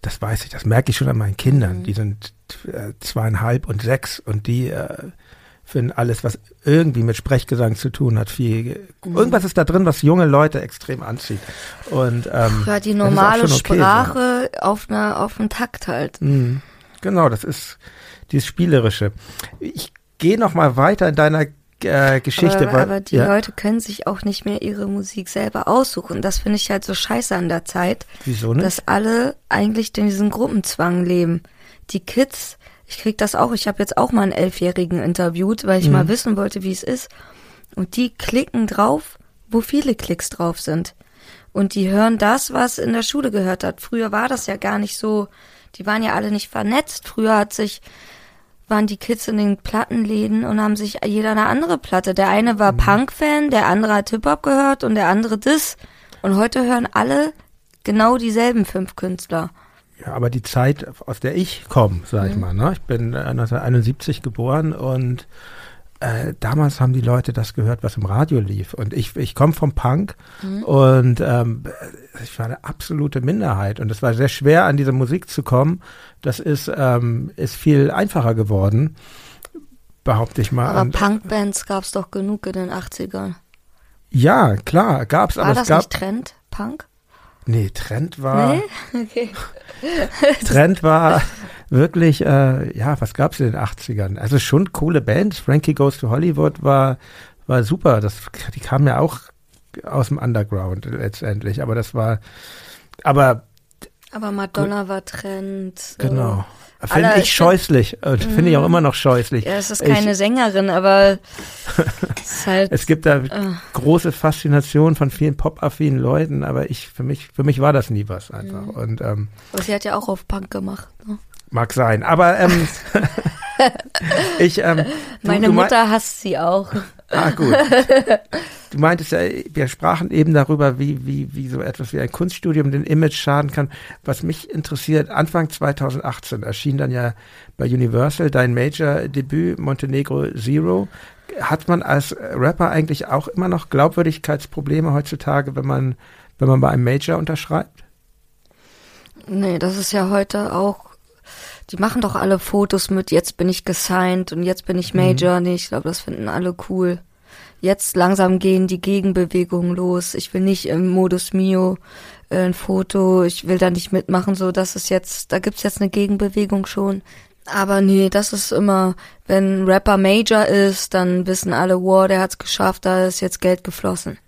das weiß ich, das merke ich schon an meinen Kindern. Mhm. Die sind äh, zweieinhalb und sechs und die äh, finden alles, was irgendwie mit Sprechgesang zu tun hat, viel. Mhm. Irgendwas ist da drin, was junge Leute extrem anzieht. Und ähm, ja, die normale okay, Sprache so. auf einer auf einen Takt halt. Mhm. Genau, das ist dieses spielerische. Ich gehe noch mal weiter in deiner äh, Geschichte. Aber, aber die ja. Leute können sich auch nicht mehr ihre Musik selber aussuchen. Das finde ich halt so scheiße an der Zeit. Wieso nicht? Dass alle eigentlich in diesem Gruppenzwang leben. Die Kids ich krieg das auch. Ich habe jetzt auch mal einen Elfjährigen interviewt, weil ich mhm. mal wissen wollte, wie es ist. Und die klicken drauf, wo viele Klicks drauf sind. Und die hören das, was in der Schule gehört hat. Früher war das ja gar nicht so. Die waren ja alle nicht vernetzt. Früher hat sich waren die Kids in den Plattenläden und haben sich jeder eine andere Platte. Der eine war mhm. Punk-Fan, der andere hat Hip-Hop gehört und der andere das. Und heute hören alle genau dieselben fünf Künstler. Ja, aber die Zeit, aus der ich komme, sag ich mhm. mal, ne? ich bin 1971 äh, geboren und äh, damals haben die Leute das gehört, was im Radio lief. Und ich, ich komme vom Punk mhm. und ähm, ich war eine absolute Minderheit. Und es war sehr schwer, an diese Musik zu kommen. Das ist, ähm, ist viel einfacher geworden, behaupte ich mal. Aber Punkbands gab es doch genug in den 80ern. Ja, klar, gab's. War aber das es gab, nicht Trend, Punk? Nee, Trend war. Nee? Okay. Trend war wirklich, äh, ja, was gab's in den 80ern? Also schon coole Bands. Frankie Goes to Hollywood war, war super. Das, die kamen ja auch aus dem Underground letztendlich. Aber das war, aber. Aber Madonna war Trend. Genau. Finde ich scheußlich. Äh, Finde ich auch mhm. immer noch scheußlich. Ja, es ist keine ich, Sängerin, aber es, halt, es gibt da uh. große Faszination von vielen pop-affinen Leuten, aber ich, für mich, für mich war das nie was einfach. Mhm. Und, ähm, aber sie hat ja auch auf Punk gemacht. Ne? Mag sein, aber ähm, ich, ähm, du, meine du Mutter hasst sie auch. Ah, gut. Du meintest ja, wir sprachen eben darüber, wie, wie, wie so etwas wie ein Kunststudium den Image schaden kann. Was mich interessiert, Anfang 2018 erschien dann ja bei Universal dein Major-Debüt Montenegro Zero. Hat man als Rapper eigentlich auch immer noch Glaubwürdigkeitsprobleme heutzutage, wenn man, wenn man bei einem Major unterschreibt? Nee, das ist ja heute auch die machen doch alle Fotos mit, jetzt bin ich gesigned und jetzt bin ich Major. Mhm. Nee, ich glaube, das finden alle cool. Jetzt langsam gehen die Gegenbewegungen los. Ich will nicht im Modus Mio äh, ein Foto, ich will da nicht mitmachen, so das ist jetzt, da gibt's jetzt eine Gegenbewegung schon. Aber nee, das ist immer, wenn Rapper Major ist, dann wissen alle, wow, der hat's geschafft, da ist jetzt Geld geflossen.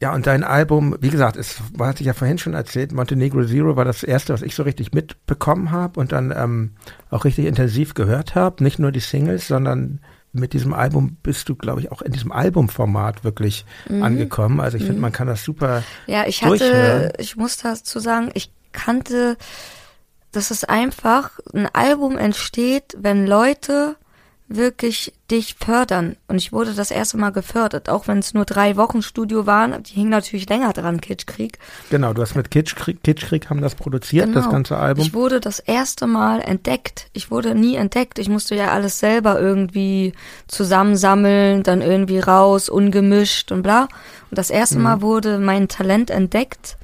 Ja, und dein Album, wie gesagt, es hatte ich ja vorhin schon erzählt, Montenegro Zero war das erste, was ich so richtig mitbekommen habe und dann ähm, auch richtig intensiv gehört habe. Nicht nur die Singles, sondern mit diesem Album bist du, glaube ich, auch in diesem Albumformat wirklich Mhm. angekommen. Also ich finde, man kann das super. Ja, ich durchhören. hatte, ich muss dazu sagen, ich kannte, dass es einfach, ein Album entsteht, wenn Leute wirklich dich fördern. Und ich wurde das erste Mal gefördert, auch wenn es nur drei Wochen Studio waren. Die hingen natürlich länger dran, Kitschkrieg. Genau, du hast mit Kitschkrieg, Kitschkrieg haben das produziert, das ganze Album. Genau. Ich wurde das erste Mal entdeckt. Ich wurde nie entdeckt. Ich musste ja alles selber irgendwie zusammensammeln, dann irgendwie raus, ungemischt und bla. Und das erste Mhm. Mal wurde mein Talent entdeckt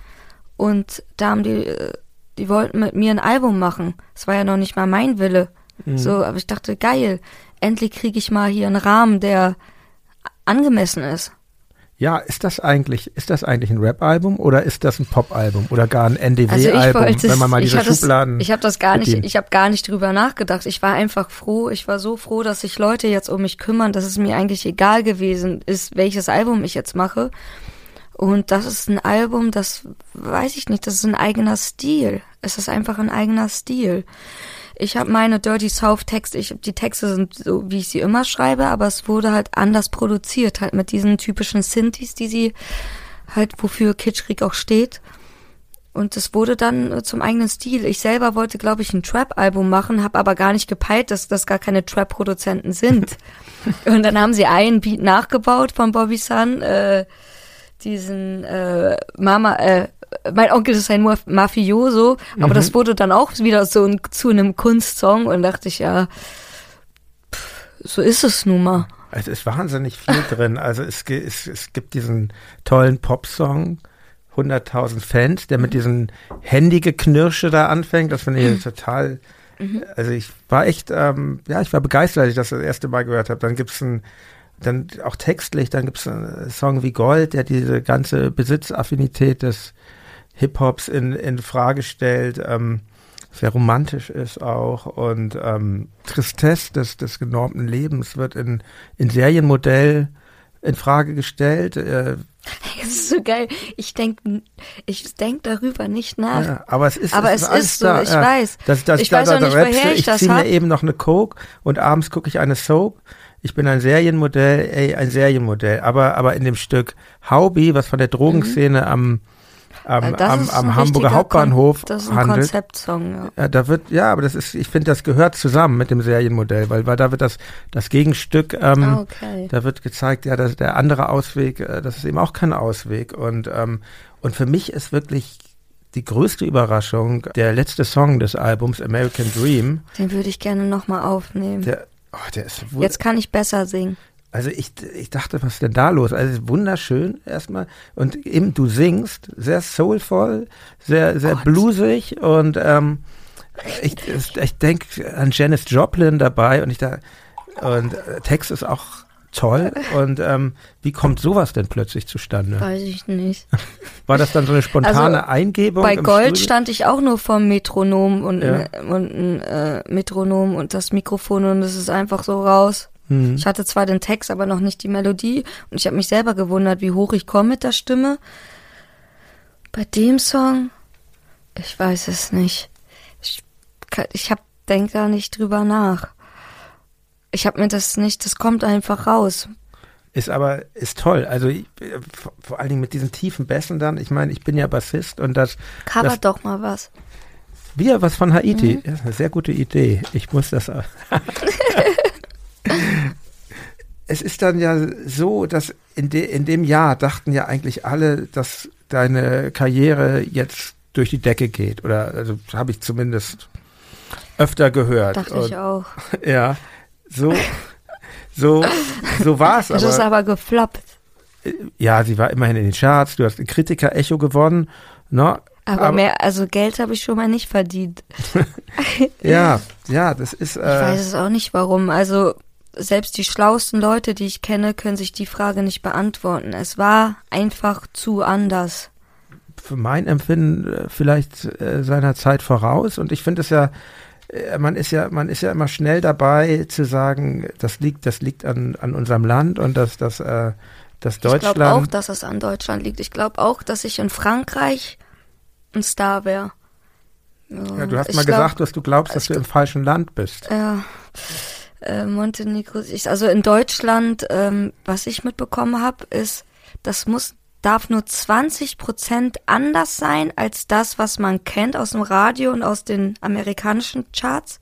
und da haben die, äh, die wollten mit mir ein Album machen. Es war ja noch nicht mal mein Wille. Mhm. So, aber ich dachte, geil, endlich kriege ich mal hier einen Rahmen, der angemessen ist. Ja, ist das eigentlich, ist das eigentlich ein Rap-Album oder ist das ein Pop-Album oder gar ein Also ich NDW-Album, wollte, wenn man mal ich diese hab das, Schubladen. ich habe das gar nicht, ich habe gar nicht drüber nachgedacht. Ich war einfach froh. Ich war so froh, dass sich Leute jetzt um mich kümmern, dass es mir eigentlich egal gewesen ist, welches Album ich jetzt mache. Und das ist ein Album, das weiß ich nicht, das ist ein eigener Stil. Es ist einfach ein eigener Stil. Ich habe meine Dirty South Texte, ich, die Texte sind so, wie ich sie immer schreibe, aber es wurde halt anders produziert, halt mit diesen typischen Synthes, die sie halt, wofür Kitschkrieg auch steht. Und es wurde dann äh, zum eigenen Stil. Ich selber wollte, glaube ich, ein Trap-Album machen, habe aber gar nicht gepeilt, dass das gar keine Trap-Produzenten sind. Und dann haben sie einen Beat nachgebaut von Bobby Sun, äh, diesen äh, Mama, äh, mein Onkel ist ein Maf- Mafioso, aber das wurde dann auch wieder so ein, zu einem Kunstsong und dachte ich, ja, pff, so ist es nun mal. Es ist wahnsinnig viel drin. Also es, es, es gibt diesen tollen Popsong, 100.000 Fans, der mit diesem Handygeknirsche da anfängt. Das finde ich total, also ich war echt, ähm, ja, ich war begeistert, als ich das das erste Mal gehört habe. Dann gibt's ein, dann auch textlich, dann gibt's einen Song wie Gold, der diese ganze Besitzaffinität des Hip-Hops in, in Frage stellt. Ähm, sehr romantisch ist auch und ähm, Tristesse des, des genormten Lebens wird in, in Serienmodell in Frage gestellt. Äh, Das ist so geil. Ich denk, ich denk darüber nicht nach. ja, aber es ist, Aber es es ist so, da, ich ja. weiß. Das, das, Ich da, weiß da, auch da nicht, du, woher ich ich das zieh mir hab. eben noch eine Coke und abends gucke ich eine Soap. Ich bin ein Serienmodell, ey, ein Serienmodell. Aber, aber in dem Stück Haubi, was von der Drogenszene am, am, Äh, am, am Hamburger Hauptbahnhof Kon das ist ein handelt. Konzeptsong, ja. Ja, da wird, ja, aber das ist, ich finde, das gehört zusammen mit dem Serienmodell, weil, weil da wird das, das Gegenstück, ähm, Ah, okay. da wird gezeigt, ja, dass der andere Ausweg, äh, das ist eben auch kein Ausweg. Und, ähm, und für mich ist wirklich die größte Überraschung der letzte Song des Albums, American Dream. Den würde ich gerne nochmal aufnehmen. Der, oh, der ist Jetzt kann ich besser singen. Also ich, ich dachte, was ist denn da los? Also wunderschön erstmal. Und eben du singst, sehr soulvoll, sehr, sehr Gott. bluesig und ähm, ich, ich denke an Janis Joplin dabei und ich da und äh, Text ist auch toll. Und ähm, wie kommt sowas denn plötzlich zustande? Weiß ich nicht. War das dann so eine spontane Also, Eingebung? Bei Gold Studio? stand ich auch nur vom Metronom und, Ja. ein- und ein äh, Metronom und das Mikrofon und es ist einfach so raus. Hm. Ich hatte zwar den Text, aber noch nicht die Melodie und ich habe mich selber gewundert, wie hoch ich komme mit der Stimme. Bei dem Song, ich weiß es nicht. Ich, ich hab, denk da nicht drüber nach. Ich habe mir das nicht, das kommt einfach raus. Ist aber, ist toll. Also ich, vor, allen Dingen mit diesen tiefen Bässen dann. Ich meine, ich bin ja Bassist und das Cover Das- doch mal was. Wieder was von Haiti. Mhm. Ja, ist eine sehr gute Idee. Ich muss das. es ist dann ja so, dass in, de, in dem Jahr dachten ja eigentlich alle, dass deine Karriere jetzt durch die Decke geht. Oder also habe ich zumindest öfter gehört. Dachte Und, ich auch. Ja, so, so, so war es Das ist aber. aber gefloppt. Ja, sie war immerhin in den Charts. Du hast ein Kritiker-Echo gewonnen. Ne? Aber, aber mehr, also Geld habe ich schon mal nicht verdient. ja, ja, das ist. Äh, ich weiß es auch nicht warum. Also selbst die schlauesten Leute, die ich kenne, können sich die Frage nicht beantworten. Es war einfach zu anders. Für mein Empfinden äh, vielleicht äh, seiner Zeit voraus. Und ich finde es ja, äh, man ist ja, man ist ja immer schnell dabei zu sagen, das liegt, das liegt an, an unserem Land und dass das, äh, das Deutschland. Ich glaube auch, dass es an Deutschland liegt. Ich glaube auch, dass ich in Frankreich ein Star wäre. Ja, du hast mal glaub, gesagt, dass du glaubst, dass du im falschen Land bist. Ja. Äh, Montenegro, also in Deutschland, ähm, was ich mitbekommen habe, ist, das muss darf nur 20 Prozent anders sein als das, was man kennt aus dem Radio und aus den amerikanischen Charts.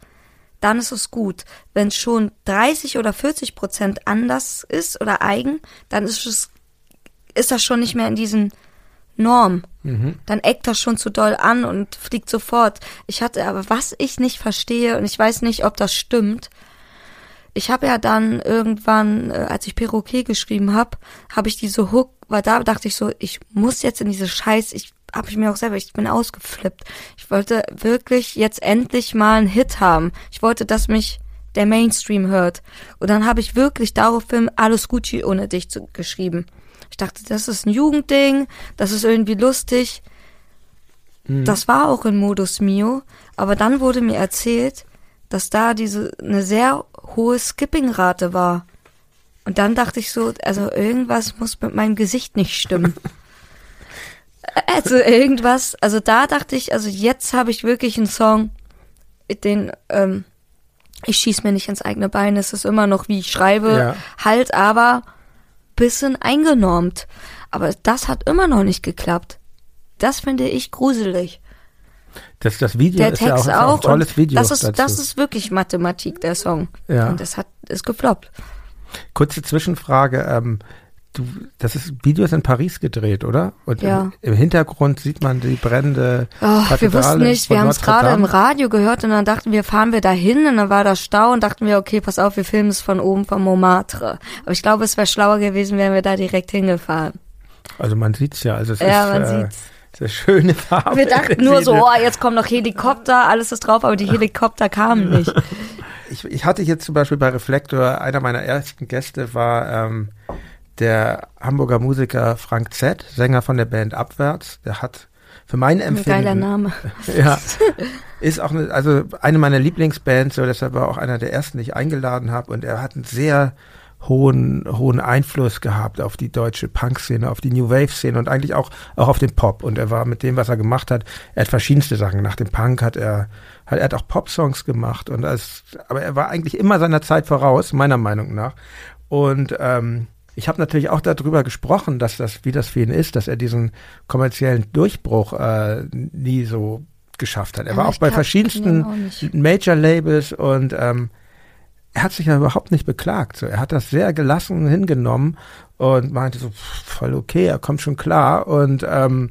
Dann ist es gut. Wenn es schon 30 oder 40 Prozent anders ist oder eigen, dann ist es ist das schon nicht mehr in diesen Norm. Mhm. Dann eckt das schon zu doll an und fliegt sofort. Ich hatte aber, was ich nicht verstehe, und ich weiß nicht, ob das stimmt, ich habe ja dann irgendwann, äh, als ich Perroquet geschrieben habe, habe ich diese Hook, weil da dachte ich so, ich muss jetzt in diese Scheiß, ich habe ich mir auch selber, ich bin ausgeflippt. Ich wollte wirklich jetzt endlich mal einen Hit haben. Ich wollte, dass mich der Mainstream hört. Und dann habe ich wirklich daraufhin alles Gucci ohne dich zu, geschrieben. Ich dachte, das ist ein Jugendding, das ist irgendwie lustig. Mhm. Das war auch in Modus Mio, aber dann wurde mir erzählt, dass da diese eine sehr hohe Skipping-Rate war. Und dann dachte ich so, also irgendwas muss mit meinem Gesicht nicht stimmen. also irgendwas, also da dachte ich, also jetzt habe ich wirklich einen Song, den, ähm, ich schieß mir nicht ins eigene Bein, es ist immer noch wie ich schreibe, ja. halt aber bisschen eingenormt. Aber das hat immer noch nicht geklappt. Das finde ich gruselig. Das, das Video der ist Text ja auch, auch ein tolles Video. Das ist, das ist wirklich Mathematik, der Song. Ja. Und das hat, ist gefloppt. Kurze Zwischenfrage. Ähm, du, das ist Video ist in Paris gedreht, oder? Und ja. im, im Hintergrund sieht man die brennende oh, Wir wussten nicht, wir haben es gerade im Radio gehört und dann dachten wir, fahren wir da hin und dann war da Stau und dachten wir, okay, pass auf, wir filmen es von oben vom Montmartre. Aber ich glaube, es wäre schlauer gewesen, wären wir da direkt hingefahren. Also man sieht's ja, also es ja, ist, man äh, sieht's. Sehr schöne Farbe. Wir dachten nur so, oh, jetzt kommen noch Helikopter, alles ist drauf, aber die Helikopter kamen nicht. Ich, ich hatte jetzt zum Beispiel bei Reflektor, einer meiner ersten Gäste war ähm, der Hamburger Musiker Frank Z, Sänger von der Band Abwärts, der hat für mein Empfinden. Ein geiler Name. Ja. Ist auch eine, also eine meiner Lieblingsbands, so deshalb war auch einer der ersten, die ich eingeladen habe. Und er hat einen sehr hohen, hohen Einfluss gehabt auf die deutsche Punk-Szene, auf die New Wave-Szene und eigentlich auch, auch auf den Pop. Und er war mit dem, was er gemacht hat, er hat verschiedenste Sachen. Nach dem Punk hat er, hat, er hat auch Pop-Songs gemacht und als, aber er war eigentlich immer seiner Zeit voraus, meiner Meinung nach. Und ähm, ich habe natürlich auch darüber gesprochen, dass das, wie das für ihn ist, dass er diesen kommerziellen Durchbruch äh, nie so geschafft hat. Er ja, war auch bei verschiedensten Major-Labels und ähm, er hat sich ja überhaupt nicht beklagt. So, er hat das sehr gelassen hingenommen und meinte so, voll okay, er kommt schon klar. Und ähm,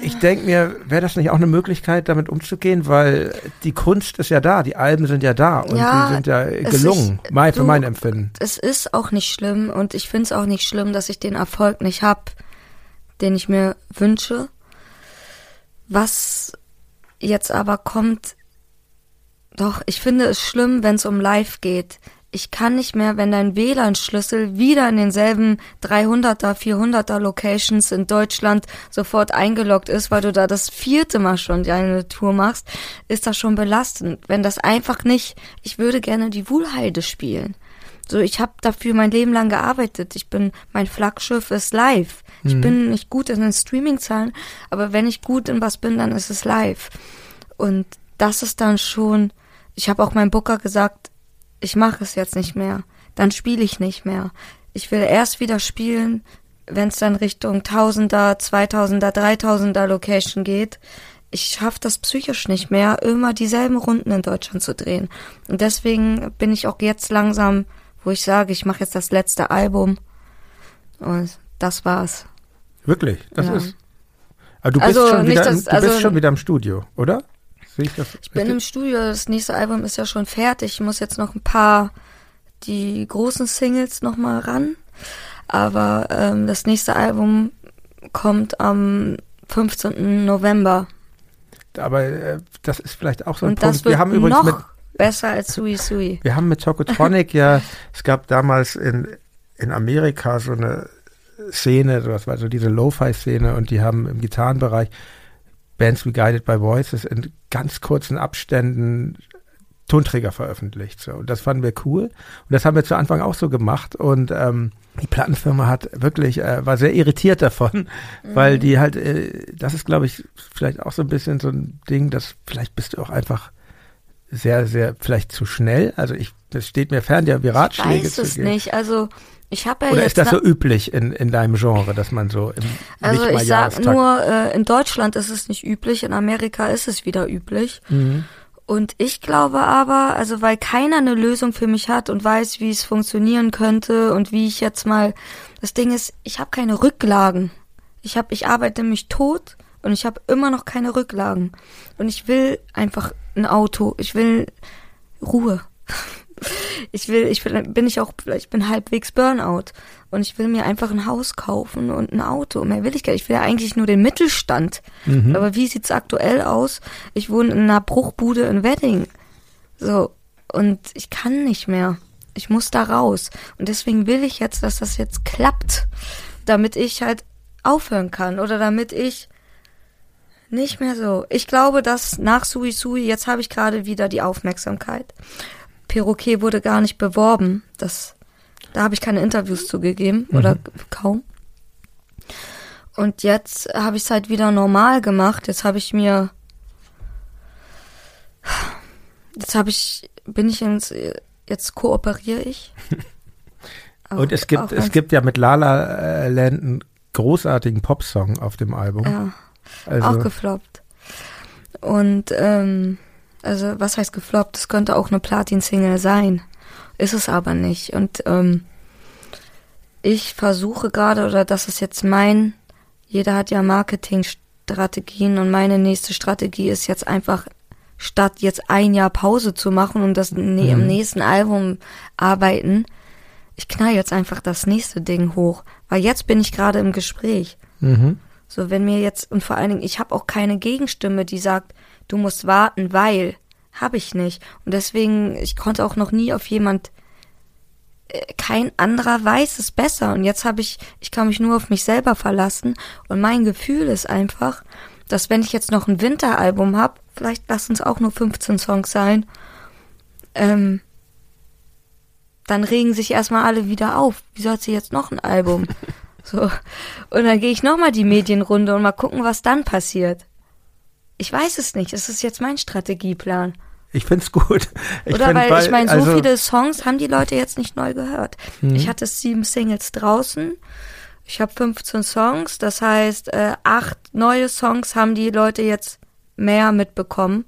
ich denke mir, wäre das nicht auch eine Möglichkeit, damit umzugehen, weil die Kunst ist ja da, die Alben sind ja da und ja, die sind ja gelungen, ist, mein, für du, mein Empfinden. Es ist auch nicht schlimm und ich finde es auch nicht schlimm, dass ich den Erfolg nicht habe, den ich mir wünsche. Was jetzt aber kommt, doch, ich finde es schlimm, wenn es um Live geht ich kann nicht mehr, wenn dein WLAN-Schlüssel wieder in denselben 300er, 400er Locations in Deutschland sofort eingeloggt ist, weil du da das vierte Mal schon deine Tour machst, ist das schon belastend. Wenn das einfach nicht, ich würde gerne die Wuhlheide spielen. So, ich habe dafür mein Leben lang gearbeitet. Ich bin, mein Flaggschiff ist live. Ich mhm. bin nicht gut in den Streaming-Zahlen, aber wenn ich gut in was bin, dann ist es live. Und das ist dann schon, ich habe auch meinem Booker gesagt, ich mache es jetzt nicht mehr, dann spiele ich nicht mehr. Ich will erst wieder spielen, wenn es dann Richtung Tausender, Zweitausender, Dreitausender Location geht. Ich schaffe das psychisch nicht mehr, immer dieselben Runden in Deutschland zu drehen. Und deswegen bin ich auch jetzt langsam, wo ich sage, ich mache jetzt das letzte Album. Und das war's. Wirklich? Das ja. ist. Aber du, bist, also schon wieder, das, du also, bist schon wieder im Studio, oder? Sehe ich das? Ich bin im Studio, das nächste Album ist ja schon fertig. Ich muss jetzt noch ein paar, die großen Singles nochmal ran. Aber ähm, das nächste Album kommt am 15. November. Aber äh, das ist vielleicht auch so ein Und Punkt. das wird wir haben übrigens noch mit, besser als Sui Sui. wir haben mit Tokotronic ja, es gab damals in, in Amerika so eine Szene, das war so diese Lo-Fi-Szene und die haben im Gitarrenbereich Bands wie Guided by Voices in ganz kurzen Abständen Tonträger veröffentlicht. So. Und das fanden wir cool. Und das haben wir zu Anfang auch so gemacht. Und ähm, die Plattenfirma hat wirklich, äh, war sehr irritiert davon, weil die halt, äh, das ist, glaube ich, vielleicht auch so ein bisschen so ein Ding, dass vielleicht bist du auch einfach sehr, sehr, vielleicht zu schnell. Also ich, das steht mir fern, dir Ratschläge Ich weiß zu es geben. nicht. Also ich habe ja Oder jetzt ist das so üblich in, in deinem Genre, dass man so im Also ich sag nur, äh, in Deutschland ist es nicht üblich, in Amerika ist es wieder üblich. Mhm. Und ich glaube aber, also weil keiner eine Lösung für mich hat und weiß, wie es funktionieren könnte und wie ich jetzt mal. Das Ding ist, ich habe keine Rücklagen. Ich habe, ich arbeite mich tot und ich habe immer noch keine Rücklagen. Und ich will einfach ein Auto. Ich will Ruhe. Ich will, ich will, bin ich auch, ich bin halbwegs Burnout und ich will mir einfach ein Haus kaufen und ein Auto. Mehr will ich gar nicht. Ich will ja eigentlich nur den Mittelstand. Mhm. Aber wie sieht's aktuell aus? Ich wohne in einer Bruchbude in Wedding. So. Und ich kann nicht mehr. Ich muss da raus. Und deswegen will ich jetzt, dass das jetzt klappt. Damit ich halt aufhören kann. Oder damit ich nicht mehr so. Ich glaube, dass nach Sui Sui, jetzt habe ich gerade wieder die Aufmerksamkeit. Perroquet wurde gar nicht beworben. Das, da habe ich keine Interviews zugegeben. Oder Mhm. kaum. Und jetzt habe ich es halt wieder normal gemacht. Jetzt habe ich mir. Jetzt habe ich. Bin ich ins. Jetzt kooperiere ich. Und es Auch- gibt, auch es gibt ja mit Lala äh, Land einen großartigen Popsong auf dem Album. Ja, auch also, gefloppt. Und, ähm, also, was heißt gefloppt? Das könnte auch eine Platin-Single sein. Ist es aber nicht. Und, ähm, ich versuche gerade, oder das ist jetzt mein, jeder hat ja Marketingstrategien und meine nächste Strategie ist jetzt einfach, statt jetzt ein Jahr Pause zu machen und das ne im Mhm. nächsten Album arbeiten, ich knall jetzt einfach das nächste Ding hoch. Weil jetzt bin ich gerade im Gespräch. mhm. So, wenn mir jetzt, und vor allen Dingen, ich habe auch keine Gegenstimme, die sagt, du musst warten, weil, habe ich nicht. Und deswegen, ich konnte auch noch nie auf jemand, äh, kein anderer weiß es besser. Und jetzt habe ich, ich kann mich nur auf mich selber verlassen. Und mein Gefühl ist einfach, dass wenn ich jetzt noch ein Winteralbum habe, vielleicht lassen es auch nur 15 Songs sein, ähm, dann regen sich erstmal alle wieder auf. Wieso hat sie jetzt noch ein Album? So. Und dann gehe ich nochmal die Medienrunde und mal gucken, was dann passiert. Ich weiß es nicht. Es ist jetzt mein Strategieplan. Ich find's gut. Ich Oder find, weil, ich meine, so also, viele Songs haben die Leute jetzt nicht neu gehört. Mhm. Ich hatte sieben Singles draußen. Ich habe 15 Songs. Das heißt, äh, acht neue Songs haben die Leute jetzt mehr mitbekommen.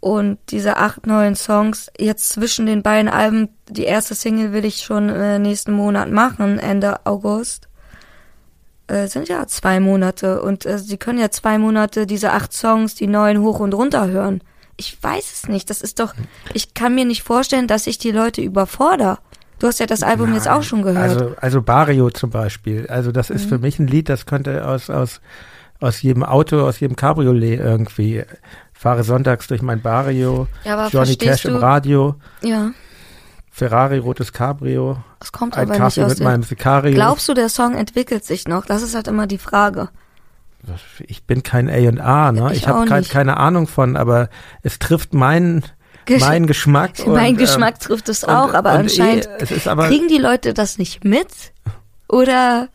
Und diese acht neuen Songs, jetzt zwischen den beiden Alben, die erste Single will ich schon äh, nächsten Monat machen, Ende August. Äh, sind ja zwei Monate und äh, sie können ja zwei Monate diese acht Songs, die neuen hoch und runter hören. Ich weiß es nicht. Das ist doch, ich kann mir nicht vorstellen, dass ich die Leute überfordere. Du hast ja das Album jetzt auch schon gehört. Mhm. Also, also Barrio zum Beispiel. Also das ist für mich ein Lied, das könnte aus, aus, aus jedem Auto, aus jedem Cabriolet irgendwie. Fahre sonntags durch mein Barrio, ja, Johnny Cash im du? Radio, Ja, Ferrari, rotes Cabrio, es kommt ein aber nicht Kaffee aus mit dem. meinem Sicario. Glaubst du, der Song entwickelt sich noch? Das ist halt immer die Frage. ich bin kein A&A, ne? Ich Ich, habe kein, nicht. keine Ahnung von, aber es trifft meinen, Gesch- meinen Geschmack. und, mein ähm, Geschmack trifft es und- auch, aber und anscheinend eh, aber, kriegen die Leute das nicht mit? Oder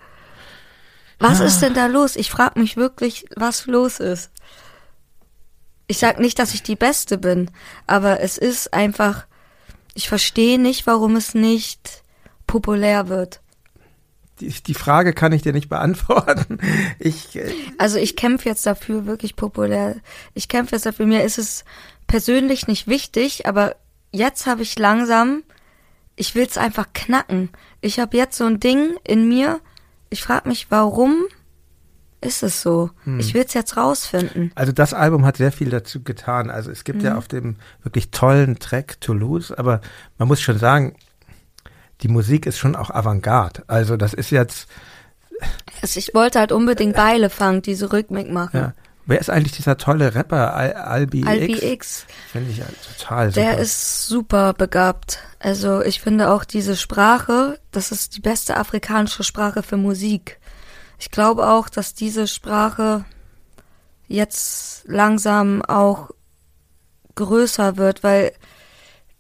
was Ja. ist denn da los? Ich frage mich wirklich, was los ist. Ich sag nicht, dass ich die Beste bin, aber es ist einfach, ich verstehe nicht, warum es nicht populär wird. die, die Frage kann ich dir nicht beantworten. Ich, äh, Also ich kämpfe jetzt dafür, wirklich populär. Ich kämpfe jetzt dafür. Mir ist es persönlich nicht wichtig, aber jetzt habe ich langsam, ich will es einfach knacken. Ich habe jetzt so ein Ding in mir. Ich frage mich, warum ist es so? Ich will es jetzt rausfinden. Also das Album hat sehr viel dazu getan. Also es gibt ja Mhm. auf dem wirklich tollen Track Toulouse, aber man muss schon sagen, die Musik ist schon auch Avantgarde. Also das ist jetzt Also ich wollte halt unbedingt Beilefang, diese Rhythmik machen. Ja. Wer ist eigentlich dieser tolle Rapper, Al Albi, Albi X? X. Finde ich ja total super. Der ist super begabt. Also ich finde auch diese Sprache, das ist die beste afrikanische Sprache für Musik. Ich glaube auch, dass diese Sprache jetzt langsam auch größer wird, weil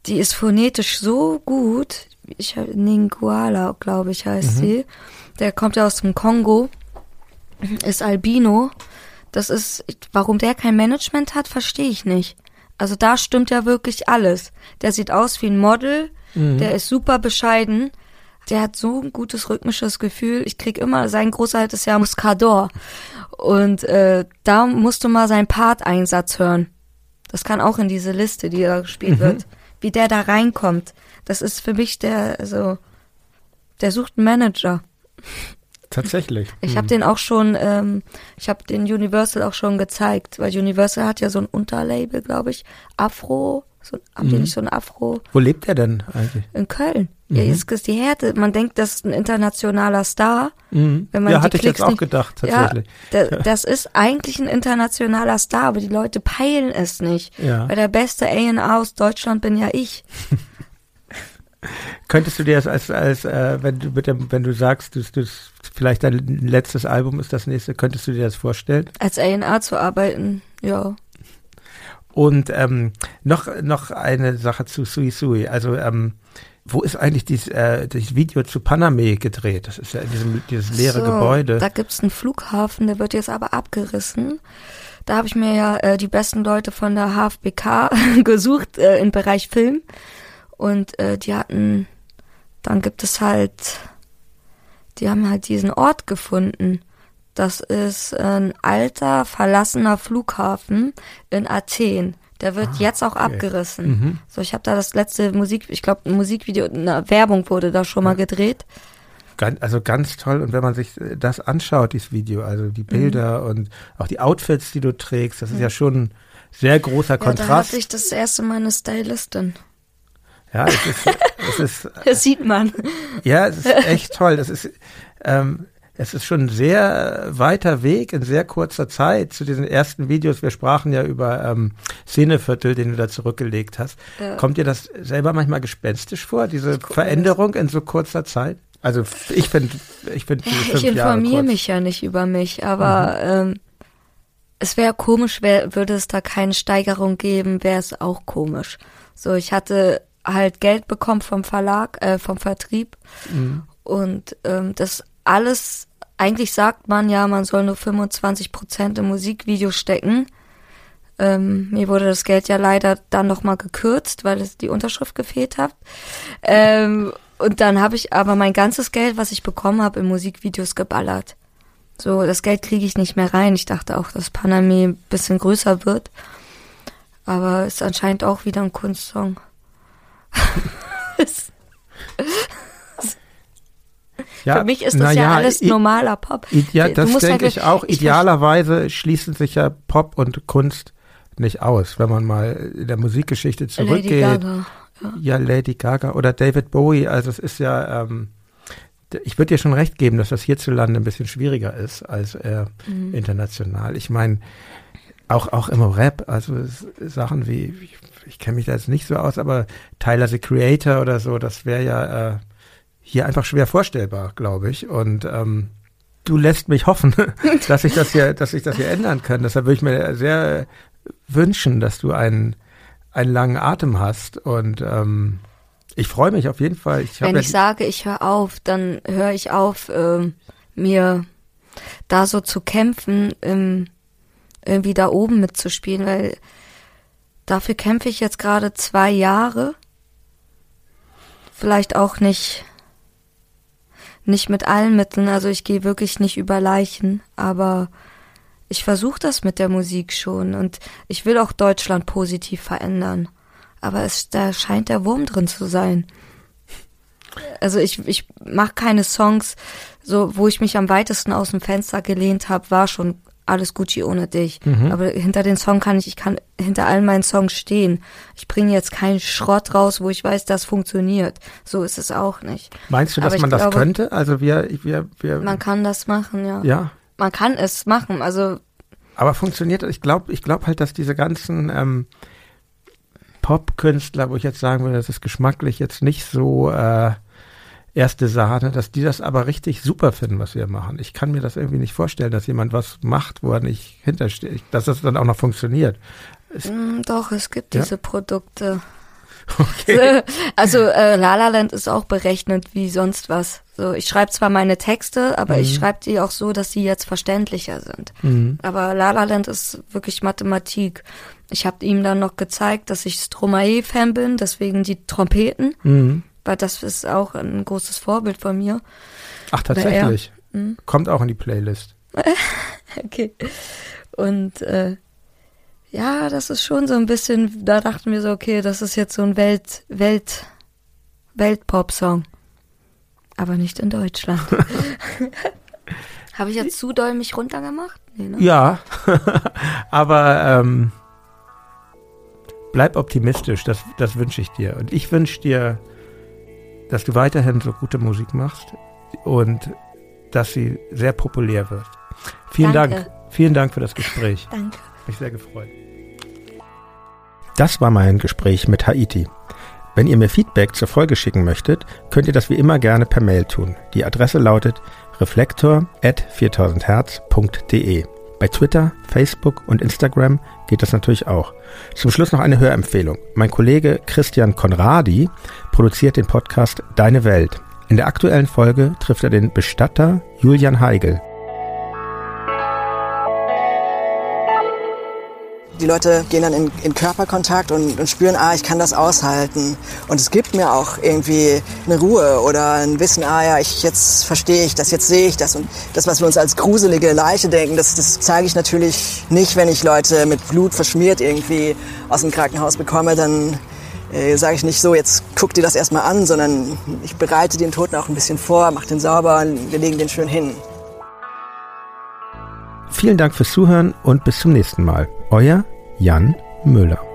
die ist phonetisch so gut. Ich Ninguala, glaube ich, heißt Mhm. sie. Der kommt ja aus dem Kongo, ist Albino. Das ist, warum der kein Management hat, verstehe ich nicht. Also da stimmt ja wirklich alles. Der sieht aus wie ein Model, der ist super bescheiden, der hat so ein gutes rhythmisches Gefühl. Ich krieg immer, sein großer Halt ist ja Muscador. Und äh, da musst du mal seinen Part-Einsatz hören. Das kann auch in diese Liste, die da gespielt wird. Wie der da reinkommt. Das ist für mich der, also, der sucht einen Manager. Tatsächlich. Ich habe den auch schon, ähm, ich habe den Universal auch schon gezeigt, weil Universal hat ja so ein Unterlabel, glaube ich, Afro, so, haben die nicht so ein Afro Wo lebt er denn eigentlich? in Köln? Ja, jetzt ist die Härte. Man denkt, das ist ein internationaler Star. Mhm. Wenn man ja, hatte ich jetzt auch nicht- gedacht, tatsächlich. Ja, da, das ist eigentlich ein internationaler Star, aber die Leute peilen es nicht. Ja. Weil der beste A&R aus Deutschland bin ja ich. Könntest du dir das als, als äh, wenn du mit dem, wenn du sagst, du, du, vielleicht dein letztes Album ist das nächste, könntest du dir das vorstellen? Als A&R zu arbeiten, ja. Und ähm, noch, noch eine Sache zu Sui Sui. Also, ähm, wo ist eigentlich dieses, äh, das Video zu Paname gedreht? Das ist ja in diesem, dieses leere so, Gebäude. Da gibt's einen Flughafen, der wird jetzt aber abgerissen. Da habe ich mir ja äh, die besten Leute von der HFBK gesucht äh, im Bereich Film. Und äh, die hatten, dann gibt es halt, die haben halt diesen Ort gefunden. Das ist ein alter, verlassener Flughafen in Athen. Der wird jetzt auch abgerissen. Mhm. So, ich habe da das letzte Musik, ich glaube, ein Musikvideo, eine Werbung wurde da schon mal gedreht. Also ganz toll. Und wenn man sich äh, das anschaut, dieses Video, also die Bilder Mhm. und auch die Outfits, die du trägst, das ist ja schon ein sehr großer Ja, da Kontrast. hatte ich das erste Mal eine Stylistin. Ja, es ist, es ist, Das sieht man. ja, es ist echt toll. Das ist, ähm, es ist schon ein sehr weiter Weg in sehr kurzer Zeit zu diesen ersten Videos. Wir sprachen ja über ähm, Szeneviertel, den du da zurückgelegt hast. Ja. Kommt dir das selber manchmal gespenstisch vor, diese Veränderung in so kurzer Zeit? Also ich finde, ich finde Ja, ich informiere. Mhm. mich ja nicht über mich, aber ähm, es wäre komisch, wär, würde es da keine Steigerung geben, wäre es auch komisch. So, ich hatte halt Geld bekommen vom Verlag, äh, vom Vertrieb Mhm. und ähm, das alles, eigentlich sagt man ja, man soll nur 25 Prozent im Musikvideo stecken. Ähm, mir wurde das Geld ja leider dann nochmal gekürzt, weil es die Unterschrift gefehlt hat. Ähm, und dann habe ich aber mein ganzes Geld, was ich bekommen habe, in Musikvideos geballert. So, das Geld kriege ich nicht mehr rein. Ich dachte auch, dass Paname ein bisschen größer wird. Aber ist anscheinend auch wieder ein Kunstsong. Ja, Für mich ist das na ja, alles i- normaler Pop. i- Ja, das denke halt- ich auch. ich Idealerweise schließen sich ja Pop und Kunst nicht aus, wenn man mal in der Musikgeschichte Lady zurückgeht. Gaga. Ja, Lady Gaga oder David Bowie. Also es ist ja, ähm, ich würde dir schon recht geben, dass das hierzulande ein bisschen schwieriger ist als äh, Mhm. international. Ich meine, auch, auch im Rap, also Sachen wie, ich, ich kenne mich da jetzt nicht so aus, aber Tyler the Creator oder so, das wäre ja äh, hier einfach schwer vorstellbar, glaube ich. Und ähm, du lässt mich hoffen, dass ich das hier, dass ich das hier ändern kann. Deshalb würde ich mir sehr wünschen, dass du einen, einen langen Atem hast. Und ähm, ich freue mich auf jeden Fall. Ich Wenn ja ich sage, ich höre auf, dann höre ich auf, ähm, mir da so zu kämpfen, ähm, irgendwie da oben mitzuspielen, weil dafür kämpfe ich jetzt gerade zwei Jahre. Vielleicht auch nicht, nicht mit allen Mitteln, also ich gehe wirklich nicht über Leichen, aber ich versuche das mit der Musik schon und ich will auch Deutschland positiv verändern. Aber es, da scheint der Wurm drin zu sein. Also ich, ich mache keine Songs, so wo ich mich am weitesten aus dem Fenster gelehnt habe, war schon alles Gucci ohne dich. Mhm. Aber hinter den Song kann ich, ich kann hinter allen meinen Songs stehen. Ich bringe jetzt keinen Schrott raus, wo ich weiß, das funktioniert. So ist es auch nicht. Meinst du, dass Aber man das glaube, könnte? Also wir, wir, wir. Man kann das machen, ja. ja. Man kann es machen. Also Aber funktioniert, ich glaube, ich glaube halt, dass diese ganzen ähm, Pop-Künstler, wo ich jetzt sagen würde, das ist geschmacklich jetzt nicht so äh, erste Sahne, dass die das aber richtig super finden, was wir machen. Ich kann mir das irgendwie nicht vorstellen, dass jemand was macht, wo er nicht hintersteht, dass das dann auch noch funktioniert. Es, Mm, Doch, es gibt Ja? diese Produkte. okay. Also äh, La La Land ist auch berechnet wie sonst was. So, ich schreibe zwar meine Texte, aber ich schreibe die auch so, dass sie jetzt verständlicher sind. Mhm. Aber La La Land ist wirklich Mathematik. Ich habe ihm dann noch gezeigt, dass ich Stromae-Fan bin, deswegen die Trompeten, Mhm. Weil das ist auch ein großes Vorbild von mir. Ach, er. tatsächlich. Mhm. Kommt auch in die Playlist. Okay. Und äh, ja, das ist schon so ein bisschen, da dachten wir so, okay, das ist jetzt so ein Welt, Welt, Weltpop-Song. Aber nicht in Deutschland. Habe ich jetzt zu doll mich runtergemacht? Nee, ne? Ja, aber ähm, bleib optimistisch, das, das wünsche ich dir. Und ich wünsche dir, dass du weiterhin so gute Musik machst und dass sie sehr populär wird. Vielen Danke. Dank. Vielen Dank für das Gespräch. Danke. Mich sehr gefreut. Das war mein Gespräch mit Haiti. Wenn ihr mir Feedback zur Folge schicken möchtet, könnt ihr das wie immer gerne per Mail tun. Die Adresse lautet reflektor@4000herz.de. Bei Twitter, Facebook und Instagram geht das natürlich auch. Zum Schluss noch eine Hörempfehlung. Mein Kollege Christian Konradi produziert den Podcast Deine Welt. In der aktuellen Folge trifft er den Bestatter Julian Heigel. Die Leute gehen dann in, in Körperkontakt und, und spüren, ah, ich kann das aushalten. Und es gibt mir auch irgendwie eine Ruhe oder ein Wissen, ah ja, ich, jetzt verstehe ich das, jetzt sehe ich das. Und das, was wir uns als gruselige Leiche denken, das, das zeige ich natürlich nicht, wenn ich Leute mit Blut verschmiert irgendwie aus dem Krankenhaus bekomme. Dann äh, sage ich nicht so, jetzt guck dir das erstmal an, sondern ich bereite den Toten auch ein bisschen vor, mache den sauber und wir legen den schön hin. Vielen Dank fürs Zuhören und bis zum nächsten Mal. Euer Jan Müller.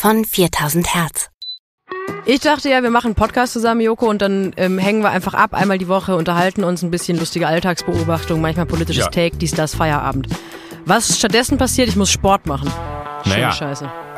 Von 4000 Hertz. Ich dachte ja, wir machen einen Podcast zusammen, Joko, und dann ähm, hängen wir einfach ab, einmal die Woche, unterhalten uns ein bisschen lustige Alltagsbeobachtung, manchmal politisches Ja. Take, dies, das, Feierabend. Was stattdessen passiert, ich muss Sport machen. Schöne Naja. Scheiße.